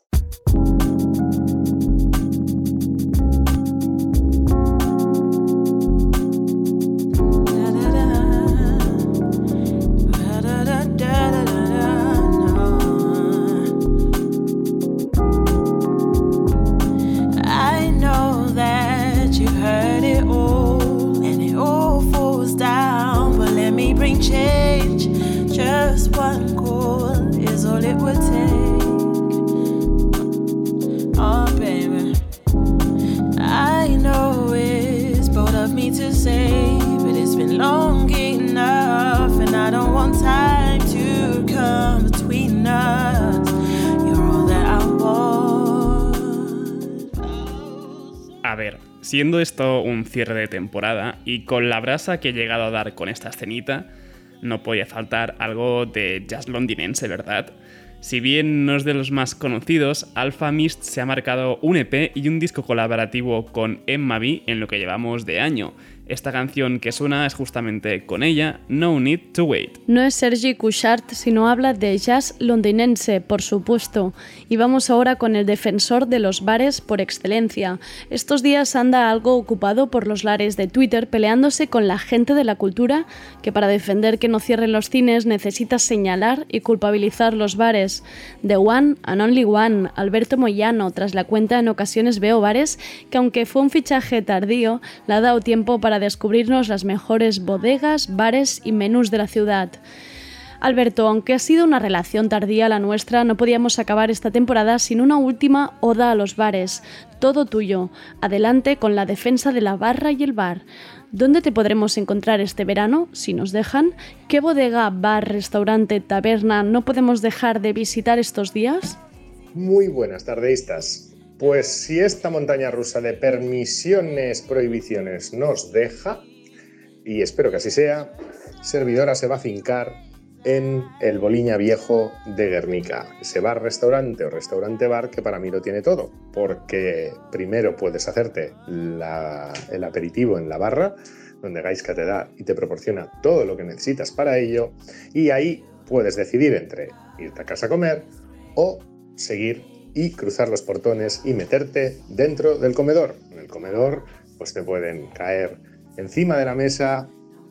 Siendo esto un cierre de temporada y con la brasa que he llegado a dar con esta escenita, no podía faltar algo de jazz londinense, ¿verdad? Si bien no es de los más conocidos, Alpha Mist se ha marcado un EP y un disco colaborativo con Emma B en lo que llevamos de año. Esta canción que suena es justamente con ella, No Need to Wait. No es Sergi Couchard, sino habla de jazz londinense, por supuesto. Y vamos ahora con el defensor de los bares por excelencia. Estos días anda algo ocupado por los lares de Twitter peleándose con la gente de la cultura que para defender que no cierren los cines necesita señalar y culpabilizar los bares. The One and Only One, Alberto Moyano, tras la cuenta en ocasiones veo bares que aunque fue un fichaje tardío, le ha dado tiempo para descubrirnos las mejores bodegas, bares y menús de la ciudad. Alberto, aunque ha sido una relación tardía la nuestra, no podíamos acabar esta temporada sin una última oda a los bares. Todo tuyo. Adelante con la defensa de la barra y el bar. ¿Dónde te podremos encontrar este verano, si nos dejan? ¿Qué bodega, bar, restaurante, taberna no podemos dejar de visitar estos días? Muy buenas tardeistas. Pues si esta montaña rusa de permisiones, prohibiciones nos deja, y espero que así sea, Servidora se va a fincar en el Boliña Viejo de Guernica, ese bar-restaurante o restaurante-bar que para mí lo tiene todo, porque primero puedes hacerte el aperitivo en la barra, donde Gaisca te da y te proporciona todo lo que necesitas para ello, y ahí puedes decidir entre irte a casa a comer o seguir y cruzar los portones y meterte dentro del comedor. En el comedor pues te pueden caer encima de la mesa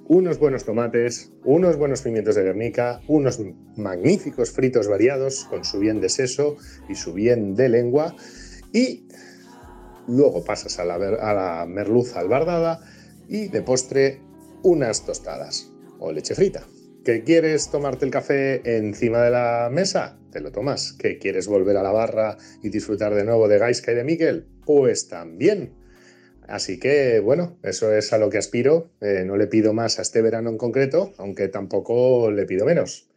unos buenos tomates, unos buenos pimientos de Guernica, unos magníficos fritos variados con su bien de seso y su bien de lengua y luego pasas a la, merluza albardada y de postre unas tostadas o leche frita. ¿Que quieres tomarte el café encima de la mesa? Te lo tomas. ¿Que quieres volver a la barra y disfrutar de nuevo de Gaiska y de Miquel? Pues también. Así que, bueno, eso es a lo que aspiro. Eh, no le pido más a este verano en concreto, aunque tampoco le pido menos.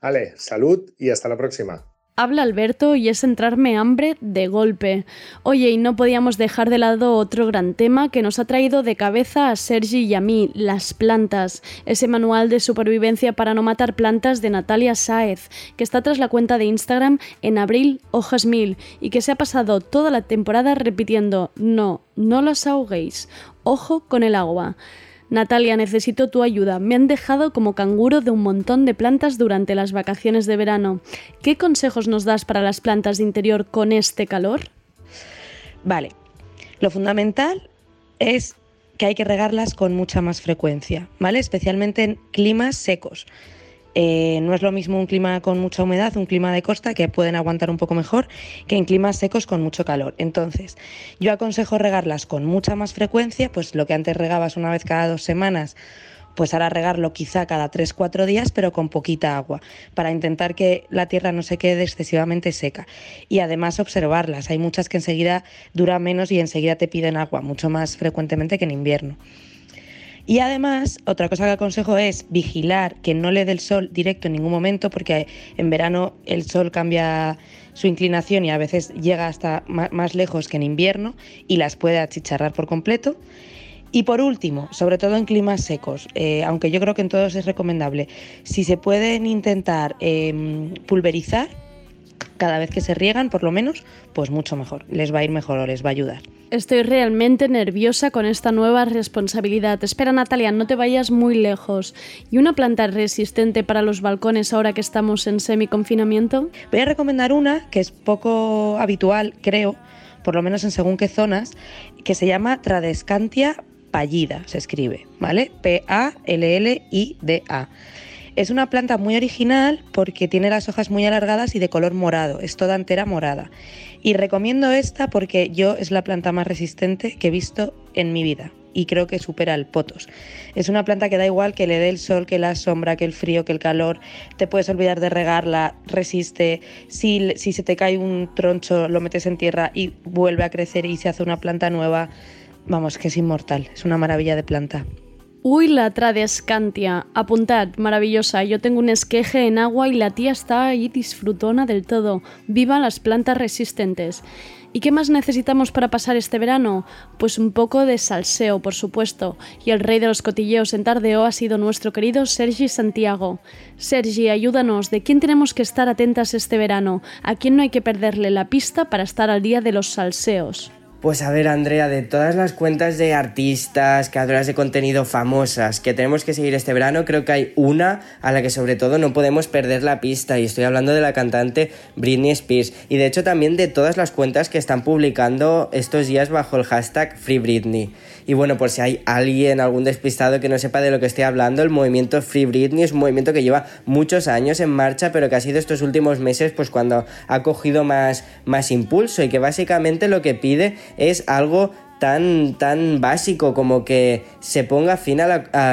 Ale, salud y hasta la próxima. Habla Alberto y es entrarme hambre de golpe. Oye, y no podíamos dejar de lado otro gran tema que nos ha traído de cabeza a Sergi y a mí, las plantas. Ese manual de supervivencia para no matar plantas de Natalia Sáez, que está tras la cuenta de Instagram en abril hojas mil y que se ha pasado toda la temporada repitiendo no, no las ahoguéis, ojo con el agua. Natalia, necesito tu ayuda. Me han dejado como canguro de un montón de plantas durante las vacaciones de verano. ¿Qué consejos nos das para las plantas de interior con este calor? Vale, lo fundamental es que hay que regarlas con mucha más frecuencia, ¿vale? Especialmente en climas secos. Eh, no es lo mismo un clima con mucha humedad, un clima de costa, que pueden aguantar un poco mejor, que en climas secos con mucho calor. Entonces, yo aconsejo regarlas con mucha más frecuencia, pues lo que antes regabas una vez cada dos semanas, pues ahora regarlo quizá cada 3-4 días, pero con poquita agua, para intentar que la tierra no se quede excesivamente seca. Y además observarlas. Hay muchas que enseguida duran menos y enseguida te piden agua, mucho más frecuentemente que en invierno. Y además, otra cosa que aconsejo es vigilar que no le dé el sol directo en ningún momento, porque en verano el sol cambia su inclinación y a veces llega hasta más lejos que en invierno y las puede achicharrar por completo. Y por último, sobre todo en climas secos, eh, aunque yo creo que en todos es recomendable, si se pueden intentar em, pulverizar cada vez que se riegan, por lo menos, pues mucho mejor, les va a ir mejor o les va a ayudar. Estoy realmente nerviosa con esta nueva responsabilidad. Espera, Natalia, no te vayas muy lejos. ¿Y una planta resistente para los balcones ahora que estamos en semi-confinamiento? Voy a recomendar una que es poco habitual, creo, por lo menos en según qué zonas, que se llama Tradescantia pallida, se escribe, ¿vale? P-A-L-L-I-D-A. Es una planta muy original porque tiene las hojas muy alargadas y de color morado, es toda entera morada. Y recomiendo esta porque yo es la planta más resistente que he visto en mi vida y creo que supera el potos. Es una planta que da igual que le dé el sol, que la sombra, que el frío, que el calor. Te puedes olvidar de regarla, resiste. Si, si se te cae un troncho, lo metes en tierra y vuelve a crecer y se hace una planta nueva. Vamos, que es inmortal. Es una maravilla de planta. Uy, la Tradescantia. Apuntad, maravillosa. Yo tengo un esqueje en agua y la tía está ahí disfrutona del todo. Viva las plantas resistentes. ¿Y qué más necesitamos para pasar este verano? Pues un poco de salseo, por supuesto. Y el rey de los cotilleos en Tardeo ha sido nuestro querido Sergi Santiago. Sergi, ayúdanos. ¿De quién tenemos que estar atentas este verano? ¿A quién no hay que perderle la pista para estar al día de los salseos? Pues a ver, Andrea, de todas las cuentas de artistas, creadoras de contenido famosas que tenemos que seguir este verano, creo que hay una a la que sobre todo no podemos perder la pista y estoy hablando de la cantante Britney Spears y de hecho también de todas las cuentas que están publicando estos días bajo el hashtag Free Britney. Y bueno, por si hay alguien, algún despistado que no sepa de lo que estoy hablando, el movimiento Free Britney es un movimiento que lleva muchos años en marcha, pero que ha sido estos últimos meses pues cuando ha cogido más, más impulso y que básicamente lo que pide es algo tan, tan básico como que se ponga fin a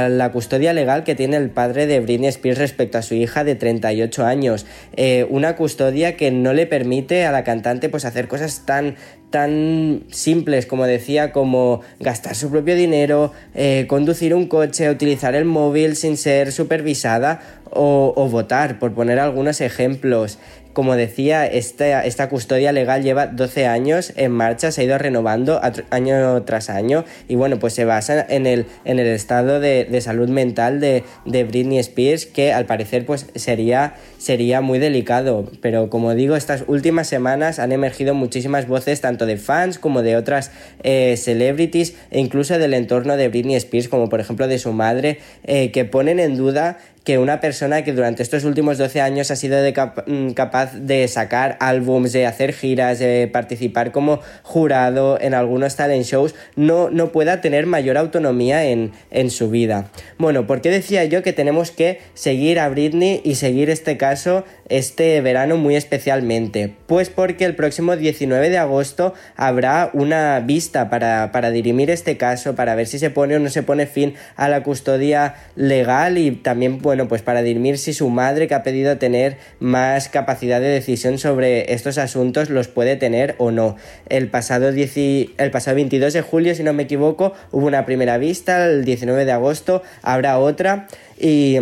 la, custodia legal que tiene el padre de Britney Spears respecto a su hija de 38 años. Eh, una custodia que no le permite a la cantante pues hacer cosas tan tan simples como decía como gastar su propio dinero, eh, conducir un coche, utilizar el móvil sin ser supervisada o, o votar, por poner algunos ejemplos como decía, esta, esta custodia legal lleva 12 años en marcha, se ha ido renovando año tras año y bueno, pues se basa en el, en el estado de, salud mental de, de, Britney Spears que al parecer pues sería, sería muy delicado, pero como digo, estas últimas semanas han emergido muchísimas voces tanto de fans como de otras eh, celebrities e incluso del entorno de Britney Spears como por ejemplo de su madre eh, que ponen en duda que una persona que durante estos últimos 12 años ha sido mm, capaz de sacar álbums, de hacer giras, de participar como jurado en algunos talent shows, no, no pueda tener mayor autonomía en, en su vida. Bueno, ¿por qué decía yo que tenemos que seguir a Britney y seguir este caso este verano muy especialmente? Pues porque el próximo 19 de agosto habrá una vista para, para dirimir este caso, para ver si se pone o no se pone fin a la custodia legal y también, bueno, pues para dirimir si su madre que ha pedido tener más capacidad de decisión sobre estos asuntos los puede tener o no. El pasado, el pasado 22 de julio, si no me equivoco, hubo una primera vista, el 19 de agosto habrá otra y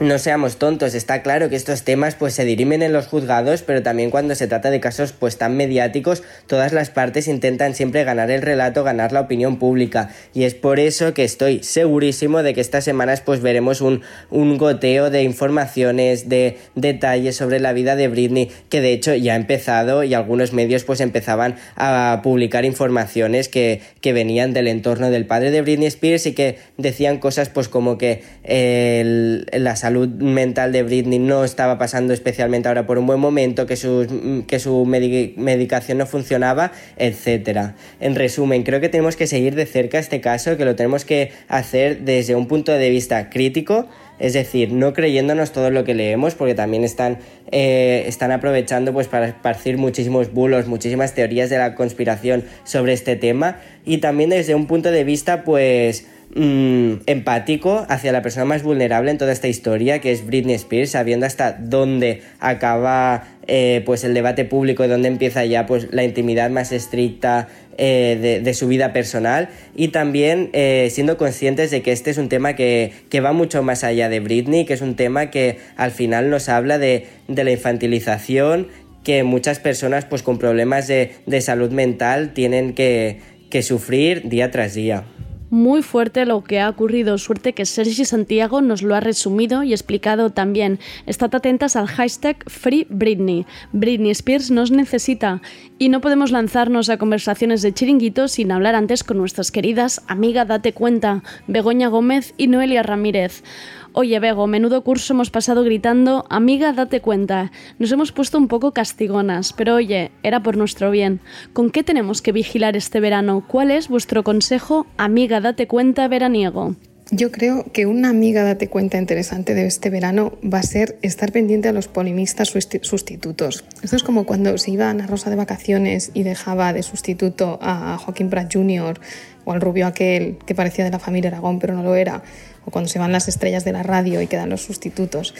no seamos tontos, está claro que estos temas pues se dirimen en los juzgados, pero también cuando se trata de casos pues tan mediáticos, todas las partes intentan siempre ganar el relato, ganar la opinión pública. Y es por eso que estoy segurísimo de que estas semanas pues veremos un, un goteo de informaciones, de detalles sobre la vida de Britney, que de hecho ya ha empezado y algunos medios pues empezaban a publicar informaciones que, que venían del entorno del padre de Britney Spears y que decían cosas pues como que el, las salud mental de Britney no estaba pasando especialmente ahora por un buen momento, que su, que su medicación no funcionaba, etc. En resumen, creo que tenemos que seguir de cerca este caso, que lo tenemos que hacer desde un punto de vista crítico, es decir, no creyéndonos todo lo que leemos, porque también están, eh, están aprovechando pues, para esparcir muchísimos bulos, muchísimas teorías de la conspiración sobre este tema, y también desde un punto de vista, pues, Mm, empático hacia la persona más vulnerable en toda esta historia, que es Britney Spears, sabiendo hasta dónde acaba eh, pues el debate público y dónde empieza ya pues la intimidad más estricta eh, de, su vida personal. Y también eh, siendo conscientes de que este es un tema que, va mucho más allá de Britney, que es un tema que al final nos habla de, la infantilización que muchas personas pues con problemas de, salud mental tienen que sufrir día tras día muy fuerte lo que ha ocurrido. Suerte que Sergi Santiago nos lo ha resumido y explicado también. Estad atentas al hashtag Free Britney. Britney Spears nos necesita y no podemos lanzarnos a conversaciones de chiringuito sin hablar antes con nuestras queridas amiga Date Cuenta, Begoña Gómez y Noelia Ramírez. Oye, Bego, menudo curso hemos pasado gritando, amiga, date cuenta. Nos hemos puesto un poco castigonas, pero oye, era por nuestro bien. ¿Con qué tenemos que vigilar este verano? ¿Cuál es vuestro consejo, amiga, date cuenta, veraniego? Yo creo que una amiga date cuenta interesante de este verano va a ser estar pendiente a los polimistas sustitutos. Esto es como cuando se iba Ana Rosa de vacaciones y dejaba de sustituto a Joaquín Prat Jr. o al rubio aquel que parecía de la familia Aragón pero no lo era o cuando se van las estrellas de la radio y quedan los sustitutos.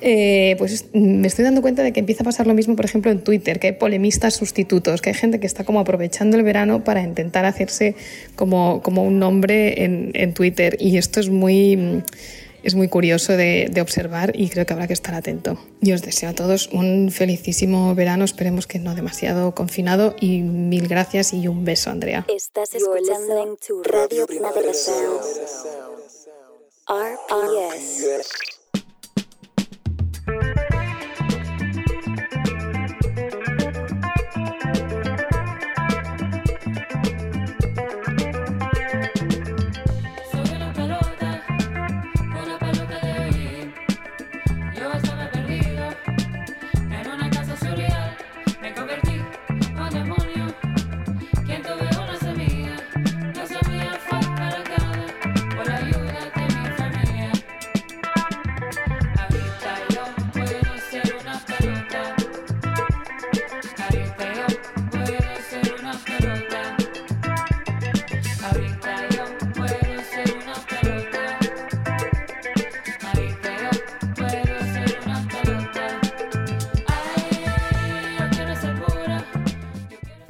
Eh, pues me estoy dando cuenta de que empieza a pasar lo mismo, por ejemplo, en Twitter, que hay polemistas sustitutos, que hay gente que está como aprovechando el verano para intentar hacerse como, como un nombre en, en Twitter. Y esto es muy, es muy curioso de, de, observar y creo que habrá que estar atento. Y os deseo a todos un felicísimo verano, esperemos que no demasiado confinado y mil gracias y un beso, Andrea. Estás escuchando Radio Primavera RPS.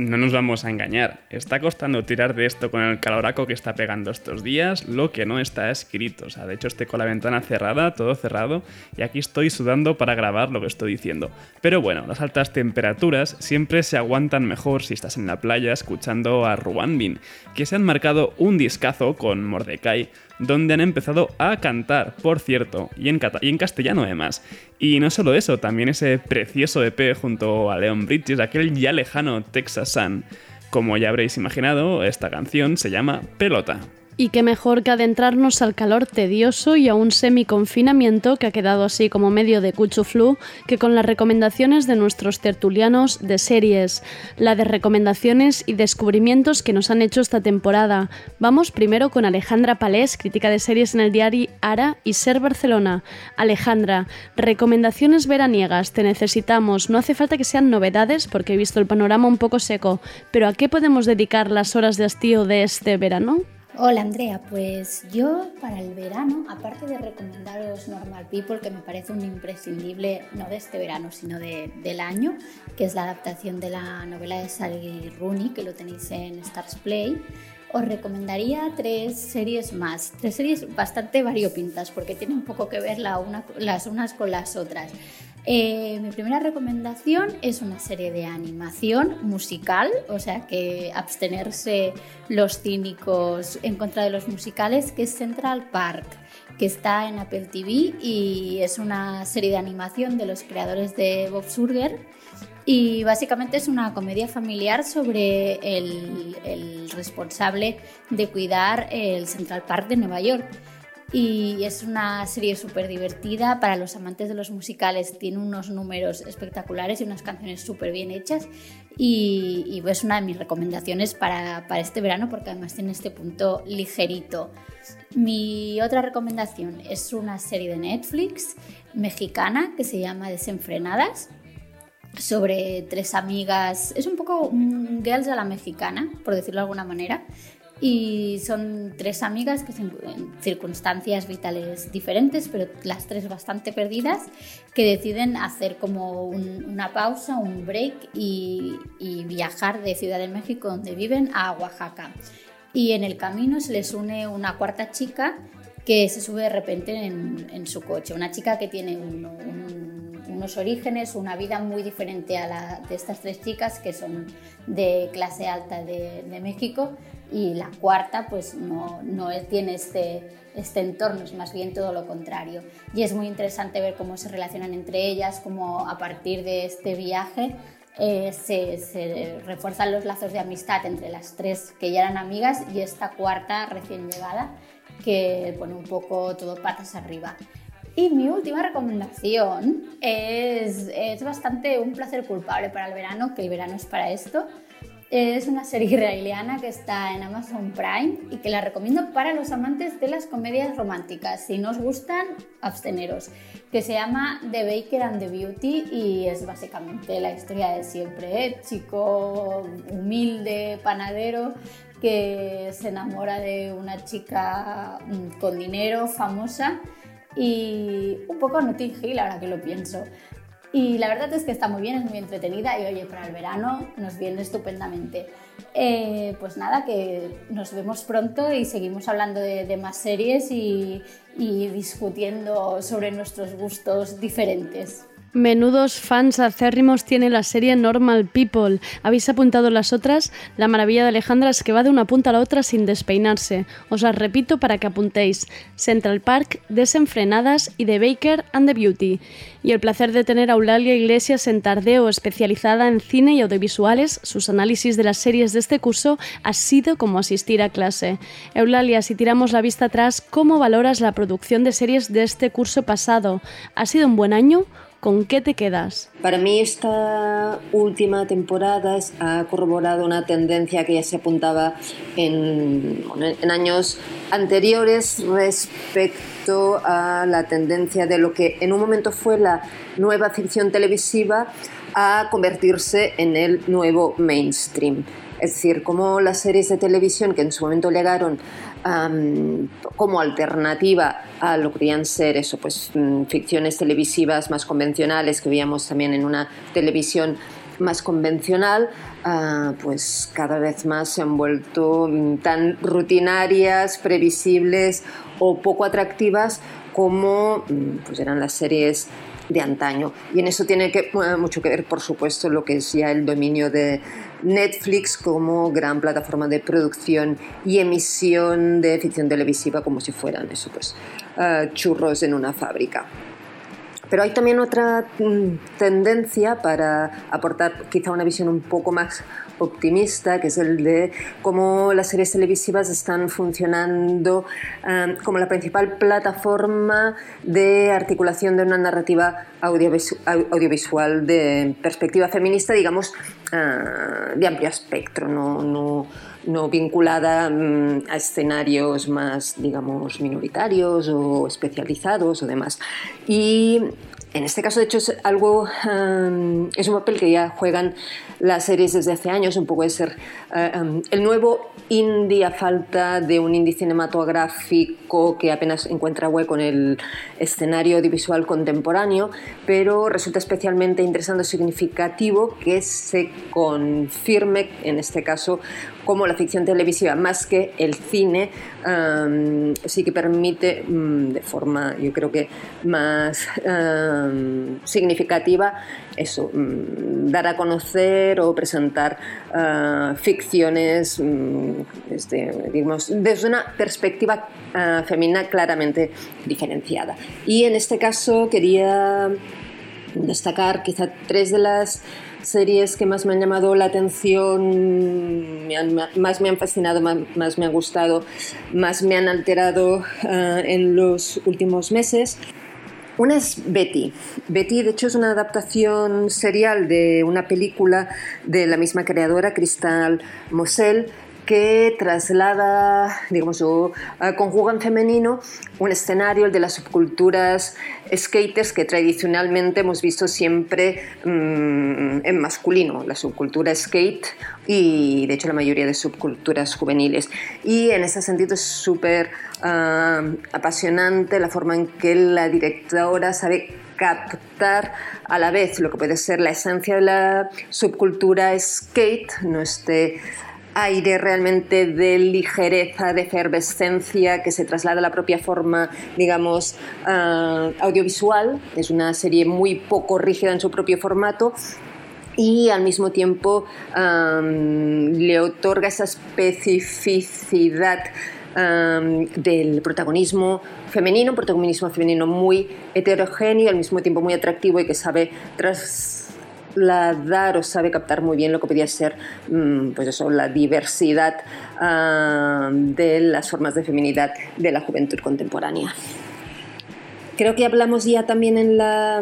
No nos vamos a engañar. Está costando tirar de esto con el caloraco que está pegando estos días, lo que no está escrito. O sea, de hecho estoy con la ventana cerrada, todo cerrado, y aquí estoy sudando para grabar lo que estoy diciendo. Pero bueno, las altas temperaturas siempre se aguantan mejor si estás en la playa escuchando a Ruandin, que se han marcado un discazo con Mordecai donde han empezado a cantar, por cierto, y en, en castellano además. Y no solo eso, también ese precioso EP junto a Leon Bridges, aquel ya lejano Texas Sun. Como ya habréis imaginado, esta canción se llama Pelota. Y qué mejor que adentrarnos al calor tedioso y a un semi-confinamiento que ha quedado así como medio de cuchuflú que con las recomendaciones de nuestros tertulianos de series, la de recomendaciones y descubrimientos que nos han hecho esta temporada. Vamos primero con Alejandra Palés, crítica de series en el diario Ara y Ser Barcelona. Alejandra, recomendaciones veraniegas, te necesitamos. No hace falta que sean novedades porque he visto el panorama un poco seco, pero ¿a qué podemos dedicar las horas de hastío de este verano? Hola Andrea, pues yo para el verano, aparte de recomendaros Normal People, que me parece un imprescindible no de este verano, sino de, del año, que es la adaptación de la novela de Sally Rooney, que lo tenéis en Stars Play, os recomendaría tres series más, tres series bastante variopintas, porque tienen poco que ver las unas con las otras. Eh, mi primera recomendación es una serie de animación musical, o sea que abstenerse los cínicos en contra de los musicales, que es Central Park, que está en Apple TV y es una serie de animación de los creadores de Bob Surger. Y básicamente es una comedia familiar sobre el, el responsable de cuidar el Central Park de Nueva York y es una serie súper divertida para los amantes de los musicales. Tiene unos números espectaculares y unas canciones súper bien hechas y, es una de mis recomendaciones para, para, este verano porque además tiene este punto ligerito. Mi otra recomendación es una serie de Netflix mexicana que se llama Desenfrenadas sobre tres amigas, es un poco un girls a la mexicana, por decirlo de alguna manera, y son tres amigas que en circunstancias vitales diferentes, pero las tres bastante perdidas, que deciden hacer como una pausa, un break y, viajar de Ciudad de México, donde viven, a Oaxaca. Y en el camino se les une una cuarta chica que se sube de repente en, su coche, una chica que tiene unos orígenes, una vida muy diferente a la de estas tres chicas que son de clase alta de, de México, y la cuarta pues no, no tiene este, este entorno, es más bien todo lo contrario. Y es muy interesante ver cómo se relacionan entre ellas, cómo a partir de este viaje eh, se, se, refuerzan los lazos de amistad entre las tres que ya eran amigas y esta cuarta recién llegada que pone un poco todo patas arriba. Y mi última recomendación es, es bastante un placer culpable para el verano, que el verano es para esto. Es una serie israeliana que está en Amazon Prime y que la recomiendo para los amantes de las comedias románticas. Si no os gustan, absteneros. Que se llama The Baker and the Beauty y es básicamente la historia de siempre. ¿eh? Chico humilde, panadero, que se enamora de una chica mm, con dinero, famosa y un poco Notting Hill ahora que lo pienso. Y la verdad es que está muy bien, es muy entretenida y oye, para el verano nos viene estupendamente. Eh, pues nada, que nos vemos pronto y seguimos hablando de, más series y discutiendo sobre nuestros gustos diferentes. Menudos fans acérrimos tiene la serie Normal People. ¿Habéis apuntado las otras? La maravilla de Alejandra es que va de una punta a la otra sin despeinarse. Os las repito para que apuntéis. Central Park, Desenfrenadas y The Baker and the Beauty. Y el placer de tener a Eulalia Iglesias en Tardeo, especializada en cine y audiovisuales. Sus análisis de las series de este curso ha sido como asistir a clase. Eulalia, si tiramos la vista atrás, ¿cómo valoras la producción de series de este curso pasado? ¿Ha sido un buen año? ¿Con qué te quedas? Para mí esta última temporada ha corroborado una tendencia que ya se apuntaba en, años anteriores respecto a la tendencia de lo que en un momento fue la nueva ficción televisiva a convertirse en el nuevo mainstream. Es decir, como las series de televisión que en su momento llegaron como alternativa a lo que podían ser eso, pues mm, ficciones televisivas más convencionales que veíamos también en una televisión más convencional, ah, pues cada vez más se han vuelto mm, tan rutinarias, previsibles o poco atractivas como mm, pues eran las series de antaño. Y en eso tiene que, mucho que ver, por supuesto, lo que es ya el dominio de Netflix como gran plataforma de producción y emisión de ficción televisiva como si fueran eso, pues, ah, churros en una fábrica. Pero hay también otra mm, tendencia para aportar quizá una visión un poco más optimista, que es el de cómo las series televisivas están funcionando como la principal plataforma de articulación de una narrativa audiovisu- au- audiovisual de perspectiva feminista, digamos, ah, de amplio espectro, no, no vinculada mm, a escenarios más, digamos, minoritarios o especializados o demás. Y en este caso, de hecho, es algo, um, es un papel que ya juegan las series desde hace años, un poco de ser uh, um, el nuevo indie a falta de un indie cinematográfico que apenas encuentra hueco en el escenario audiovisual contemporáneo, pero resulta especialmente interesante y significativo que se confirme, en este caso, como la ficción televisiva, más que el cine, sí que permite um, de forma, yo creo que más significativa, eso, um, dar a conocer o presentar uh, ficciones um, este, digamos, desde una perspectiva uh, femenina claramente diferenciada. Y en este caso quería destacar quizá tres de las series que más me han llamado la atención, más me han fascinado, más, me han gustado, más me han alterado ah, en los últimos meses. Una es Betty. Betty, de hecho, es una adaptación serial de una película de la misma creadora, Crystal Moselle, que traslada, digamos, o eh, conjuga en femenino un escenario, el de las subculturas skaters que tradicionalmente hemos visto siempre mm, en masculino, la subcultura skate y de hecho la mayoría de subculturas juveniles. Y en ese sentido es súper ah, apasionante la forma en que la directora sabe captar a la vez lo que puede ser la esencia de la subcultura skate, no este aire realmente de ligereza, de efervescencia que se traslada a la propia forma, digamos, ah, audiovisual. Es una serie muy poco rígida en su propio formato y al mismo tiempo am, le otorga esa especificidad am, del protagonismo femenino, un protagonismo femenino muy heterogéneo al mismo tiempo muy atractivo y que sabe trasladar o sabe captar muy bien lo que podría ser mm, pues eso, la diversidad am, de las formas de feminidad de la juventud contemporánea. Creo que hablamos ya también en la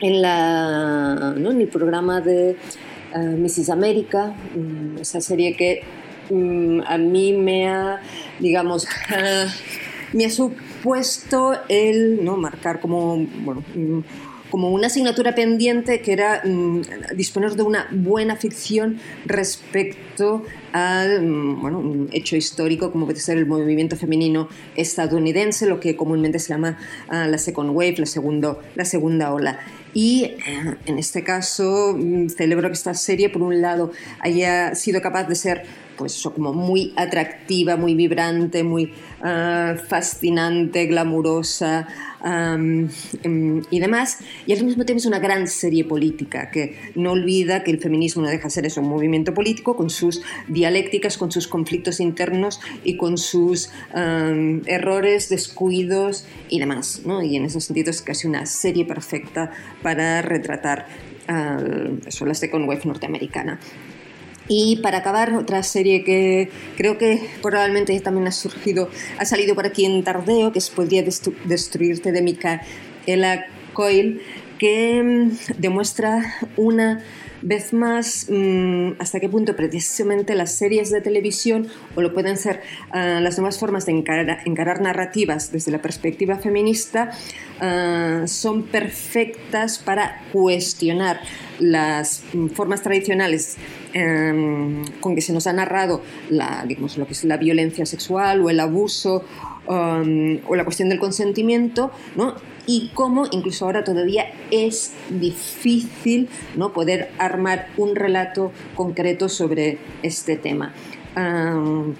en, la, ¿no? en el programa de eh, Mrs. América, mm, esa serie que mm, a mí me ha, digamos, ah, me ha supuesto el ¿no? marcar como, bueno, como una asignatura pendiente que era mm, disponer de una buena ficción respecto al mm, bueno, un hecho histórico como puede ser el movimiento femenino estadounidense, lo que comúnmente se llama ah, la second wave, la, segundo, la segunda ola. Y eh, en este caso mm, celebro que esta serie, por un lado, haya sido capaz de ser pues eso, como muy atractiva, muy vibrante, muy ah, fascinante, glamurosa am, em, y demás. Y al mismo tiempo es una gran serie política que no olvida que el feminismo no deja de ser eso, un movimiento político con sus dialécticas, con sus conflictos internos y con sus errores, descuidos y demás. ¿no? Y en ese sentido es casi una serie perfecta para retratar al- eso, la Second Wave norteamericana. Y para acabar, otra serie que creo que probablemente también ha surgido, ha salido por aquí en Tardeo, que es Podría destru- destruirte de Micaela Coyle, que mm, demuestra una vez más mm, hasta qué punto precisamente las series de televisión o lo pueden ser ah, las nuevas formas de encarar, encarar narrativas desde la perspectiva feminista ah, son perfectas para cuestionar las mm, formas tradicionales em, con que se nos ha narrado lo que es la violencia sexual o el abuso um, o la cuestión del consentimiento, ¿no? y cómo incluso ahora todavía es difícil ¿no? poder armar un relato concreto sobre este tema. Um,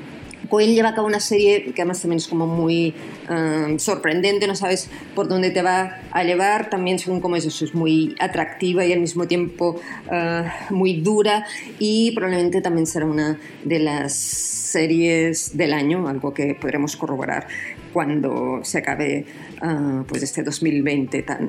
Cohen lleva a cabo una serie que además también es como muy eh, sorprendente, no sabes por dónde te va a llevar, también según como eso, es muy atractiva y al mismo tiempo eh, muy dura. Y probablemente también será una de las series del año, algo que podremos corroborar cuando se acabe uh, pues este 2020 tan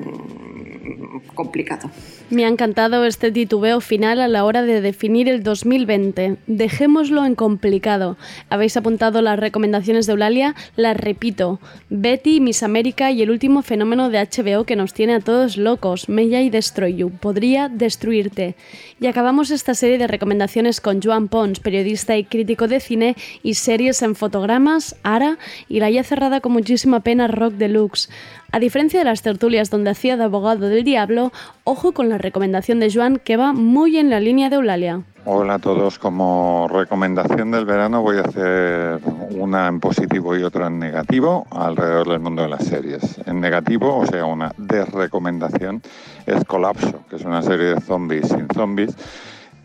complicado. Me ha encantado este titubeo final a la hora de definir el 2020. Dejémoslo en complicado. Habéis apuntado las recomendaciones de Eulalia, las repito. Betty, Miss América y el último fenómeno de HBO que nos tiene a todos locos, Mella y Destroy You. Podría destruirte. Y acabamos esta serie de recomendaciones con Joan Pons, periodista y crítico de cine y series en fotogramas, Ara y la ya cerrada con muchísima pena Rock Deluxe. A diferencia de las tertulias donde hacía de abogado del diablo, ojo con la recomendación de Joan que va muy en la línea de Eulalia. Hola a todos, como recomendación del verano voy a hacer una en positivo y otra en negativo alrededor del mundo de las series. En negativo, o sea, una desrecomendación, es Colapso, que es una serie de zombies sin zombies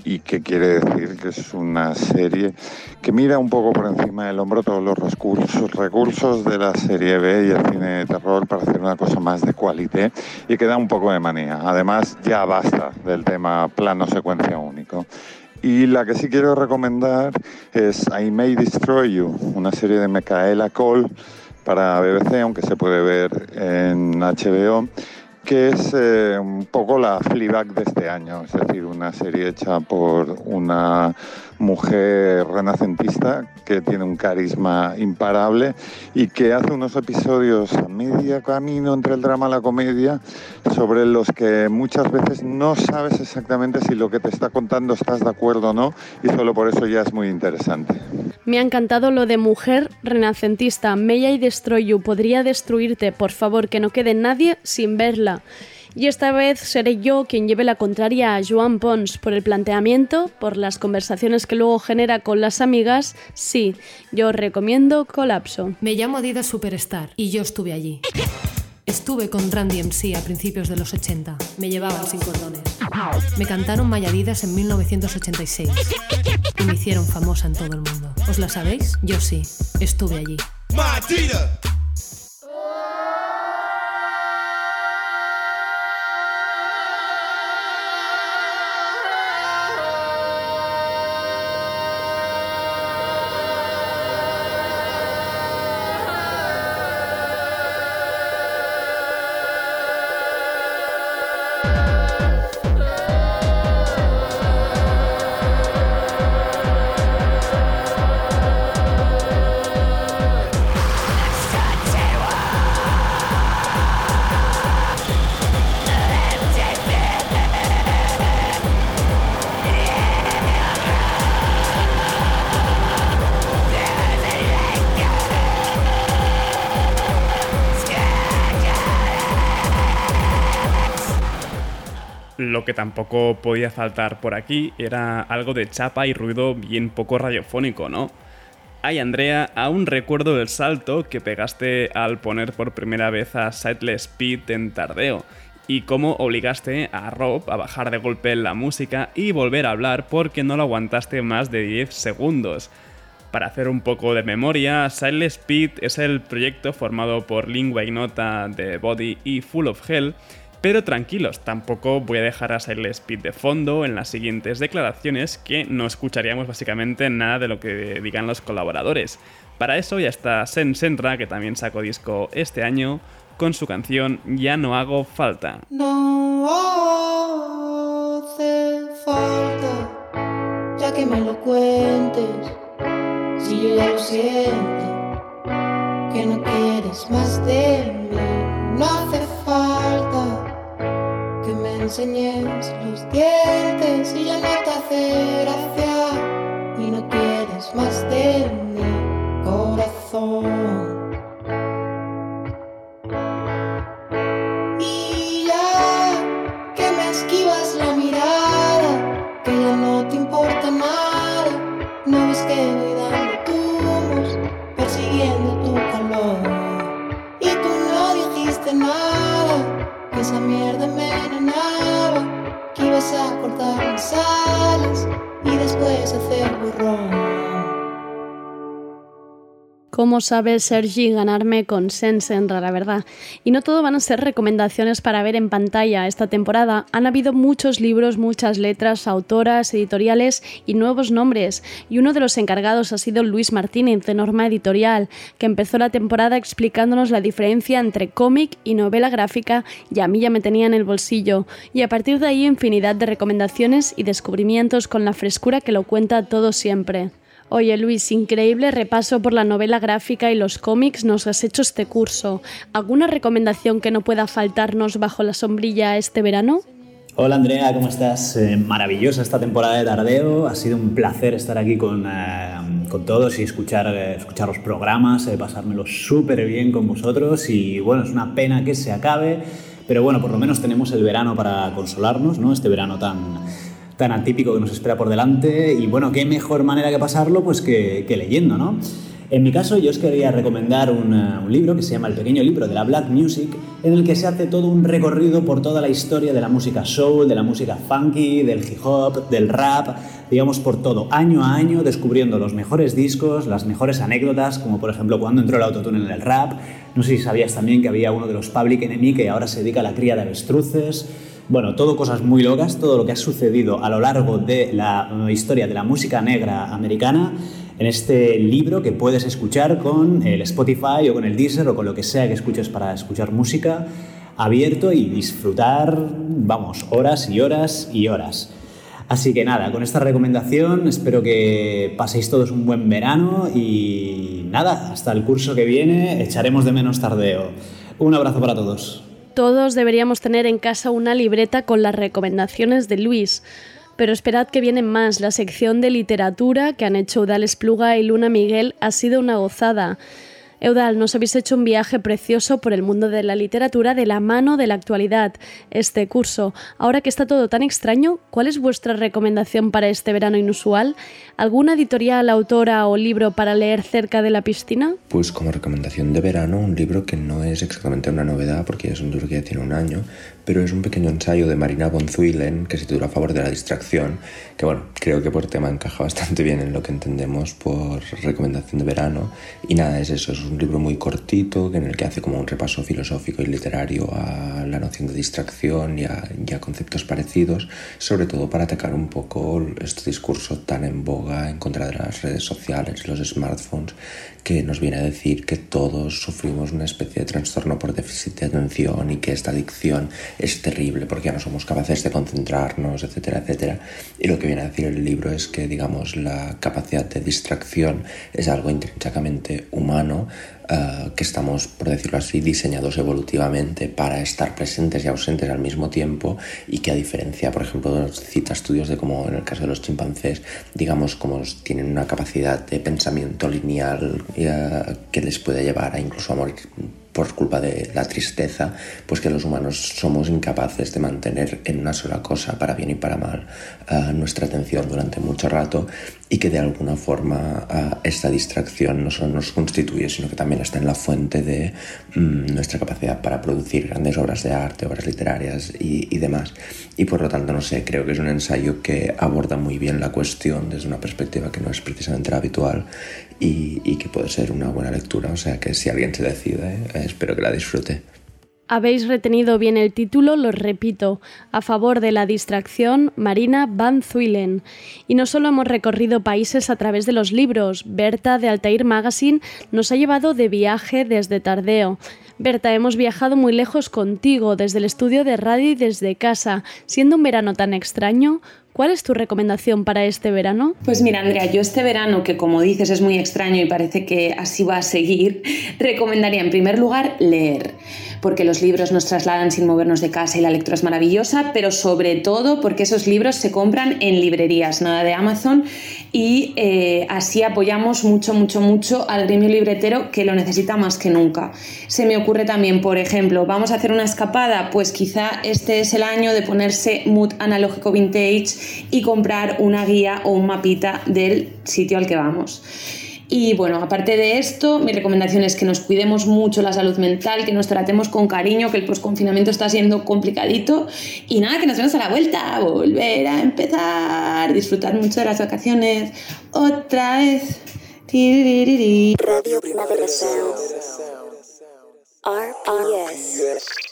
y que quiere decir que es una serie que mira un poco por encima del hombro todos los recursos, recursos de la serie B y el cine de terror para hacer una cosa más de cualité y que da un poco de manía. Además, ya basta del tema plano secuencia único. Y la que sí quiero recomendar es I May Destroy You, una serie de Micaela Cole para BBC, aunque se puede ver en HBO que es eh, un poco la Fleabag de este año, es decir, una serie hecha por una mujer renacentista que tiene un carisma imparable y que hace unos episodios a media camino entre el drama y la comedia sobre los que muchas veces no sabes exactamente si lo que te está contando estás de acuerdo o no y solo por eso ya es muy interesante. Me ha encantado lo de mujer renacentista. Mella y Destroy You. Podría destruirte. Por favor, que no quede nadie sin verla. Y esta vez seré yo quien lleve la contraria a Joan Pons por el planteamiento, por las conversaciones que luego genera con las amigas. Sí, yo recomiendo Colapso. Me llamo Adidas Superstar y yo estuve allí. Estuve con Randy MC a principios de los 80. Me llevaban sin cordones. Me cantaron Mayadidas en 1986. Y me hicieron famosa en todo el mundo. ¿Os la sabéis? Yo sí. Estuve allí. Lo que tampoco podía faltar por aquí era algo de chapa y ruido bien poco radiofónico, ¿no? Ay, Andrea, aún recuerdo el salto que pegaste al poner por primera vez a Sightless Pete en tardeo y cómo obligaste a Rob a bajar de golpe la música y volver a hablar porque no lo aguantaste más de 10 segundos. Para hacer un poco de memoria, Sightless Pete es el proyecto formado por Lingua Ignota de Body y Full of Hell pero tranquilos, tampoco voy a dejar a Speed de fondo en las siguientes declaraciones que no escucharíamos básicamente nada de lo que digan los colaboradores. Para eso ya está Sen Senra, que también sacó disco este año, con su canción Ya no hago falta. No hace falta, ya que me lo cuentes, si lo siento, que no quieres más de mí, no hace falta enseñes los dientes y ya no te hace gracia y no quieres más de mi corazón. Y ya que me esquivas la mirada, que ya no te importa nada, no ves que esa mierda envenenaba, que ibas a cortar mis alas y después hacer borrón. Cómo sabe Sergi ganarme con Sensenra, la verdad. Y no todo van a ser recomendaciones para ver en pantalla. Esta temporada han habido muchos libros, muchas letras, autoras, editoriales y nuevos nombres. Y uno de los encargados ha sido Luis Martínez de Norma Editorial, que empezó la temporada explicándonos la diferencia entre cómic y novela gráfica y a mí ya me tenía en el bolsillo. Y a partir de ahí infinidad de recomendaciones y descubrimientos con la frescura que lo cuenta todo siempre. Oye Luis, increíble repaso por la novela gráfica y los cómics nos has hecho este curso. ¿Alguna recomendación que no pueda faltarnos bajo la sombrilla este verano? Hola Andrea, ¿cómo estás? Eh, maravillosa esta temporada de Tardeo. Ha sido un placer estar aquí con, eh, con todos y escuchar, eh, escuchar los programas, pasármelo súper bien con vosotros. Y bueno, es una pena que se acabe, pero bueno, por lo menos tenemos el verano para consolarnos, ¿no? Este verano tan, tan atípico que nos espera por delante. Y bueno, qué mejor manera que pasarlo pues que, leyendo, ¿no? En mi caso, yo os quería recomendar un, uh, un, libro que se llama El pequeño libro de la Black Music, en el que se hace todo un recorrido por toda la historia de la música soul, de la música funky, del hip hop, del rap, digamos por todo, año a año, descubriendo los mejores discos, las mejores anécdotas, como por ejemplo cuando entró el autotune en el rap. No sé si sabías también que había uno de los Public Enemy que ahora se dedica a la cría de avestruces. Bueno, todo cosas muy locas, todo lo que ha sucedido a lo largo de la eh, historia de la música negra americana en este libro que puedes escuchar con el Spotify o con el Deezer o con lo que sea que escuches para escuchar música abierto y disfrutar, vamos, horas y horas y horas. Así que nada, con esta recomendación espero que paséis todos un buen verano y nada, hasta el curso que viene echaremos de menos tardeo. Un abrazo para todos. Todos deberíamos tener en casa una libreta con las recomendaciones de Luis. Pero esperad que vienen más. La sección de literatura que han hecho Udales Pluga y Luna Miguel ha sido una gozada. Eudal, nos habéis hecho un viaje precioso por el mundo de la literatura de la mano de la actualidad, este curso. Ahora que está todo tan extraño, ¿cuál es vuestra recomendación para este verano inusual? ¿Alguna editorial, autora o libro para leer cerca de la piscina? Pues como recomendación de verano, un libro que no es exactamente una novedad porque es un libro que tiene un año, pero es un pequeño ensayo de Marina von que se titula A favor de la distracción, que bueno, creo que por tema encaja bastante bien en lo que entendemos por recomendación de verano. Y nada, es eso, es un libro muy cortito en el que hace como un repaso filosófico y literario a la noción de distracción y a, y a conceptos parecidos, sobre todo para atacar un poco este discurso tan en boga en contra de las redes sociales, los smartphones, que nos viene a decir que todos sufrimos una especie de trastorno por déficit de atención y que esta adicción es terrible porque ya no somos capaces de concentrarnos, etcétera, etcétera. Y lo que viene a decir el libro es que, digamos, la capacidad de distracción es algo intrínsecamente humano, uh, que estamos, por decirlo así, diseñados evolutivamente para estar presentes y ausentes al mismo tiempo y que a diferencia, por ejemplo, cita estudios de cómo en el caso de los chimpancés, digamos, como tienen una capacidad de pensamiento lineal uh, que les puede llevar a incluso a morir por culpa de la tristeza, pues que los humanos somos incapaces de mantener en una sola cosa, para bien y para mal, uh, nuestra atención durante mucho rato y que de alguna forma uh, esta distracción no solo nos constituye, sino que también está en la fuente de um, nuestra capacidad para producir grandes obras de arte, obras literarias y, demás. Y por lo tanto, no sé, creo que es un ensayo que aborda muy bien la cuestión desde una perspectiva que no es precisamente la habitual y, y, que puede ser una buena lectura. O sea que si alguien se decide, eh, espero que la disfrute. Habéis retenido bien el título, lo repito, a favor de la distracción, Marina Van Zuylen. Y no solo hemos recorrido países a través de los libros, Berta de Altair Magazine nos ha llevado de viaje desde Tardeo. Berta, hemos viajado muy lejos contigo, desde el estudio de radio y desde casa. Siendo un verano tan extraño, ¿Cuál es tu recomendación para este verano? Pues mira, Andrea, yo este verano, que como dices es muy extraño y parece que así va a seguir, <laughs> recomendaría en primer lugar leer porque los libros nos trasladan sin movernos de casa y la lectura es maravillosa, pero sobre todo porque esos libros se compran en librerías, nada de Amazon, y eh, así apoyamos mucho, mucho, mucho al gremio libretero que lo necesita más que nunca. Se me ocurre también, por ejemplo, vamos a hacer una escapada, pues quizá este es el año de ponerse mood analógico vintage y comprar una guía o un mapita del sitio al que vamos. Y bueno, aparte de esto, mi recomendación es que nos cuidemos mucho la salud mental, que nos tratemos con cariño, que el posconfinamiento está siendo complicadito. Y nada, que nos vemos a la vuelta, volver a empezar, disfrutar mucho de las vacaciones. Otra vez Radio Primavera Sound. RPS.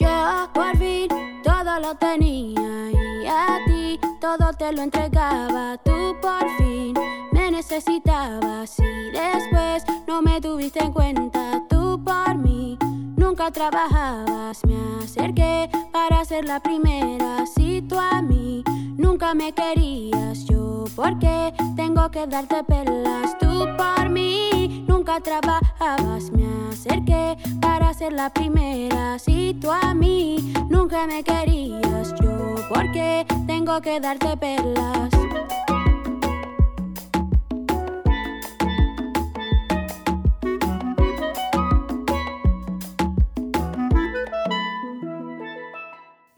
Yo por fin todo lo tenía y a ti todo te lo entregaba. Tú por fin me necesitabas y después no me tuviste en cuenta. Tú por mí nunca trabajabas. Me acerqué para ser la primera. Si tú a mí nunca me querías, yo porque tengo que darte pelas. Tú por mí nunca trabajabas. Me acerqué para ser la primera. Si tú a mí nunca me querías, yo porque tengo que darte perlas.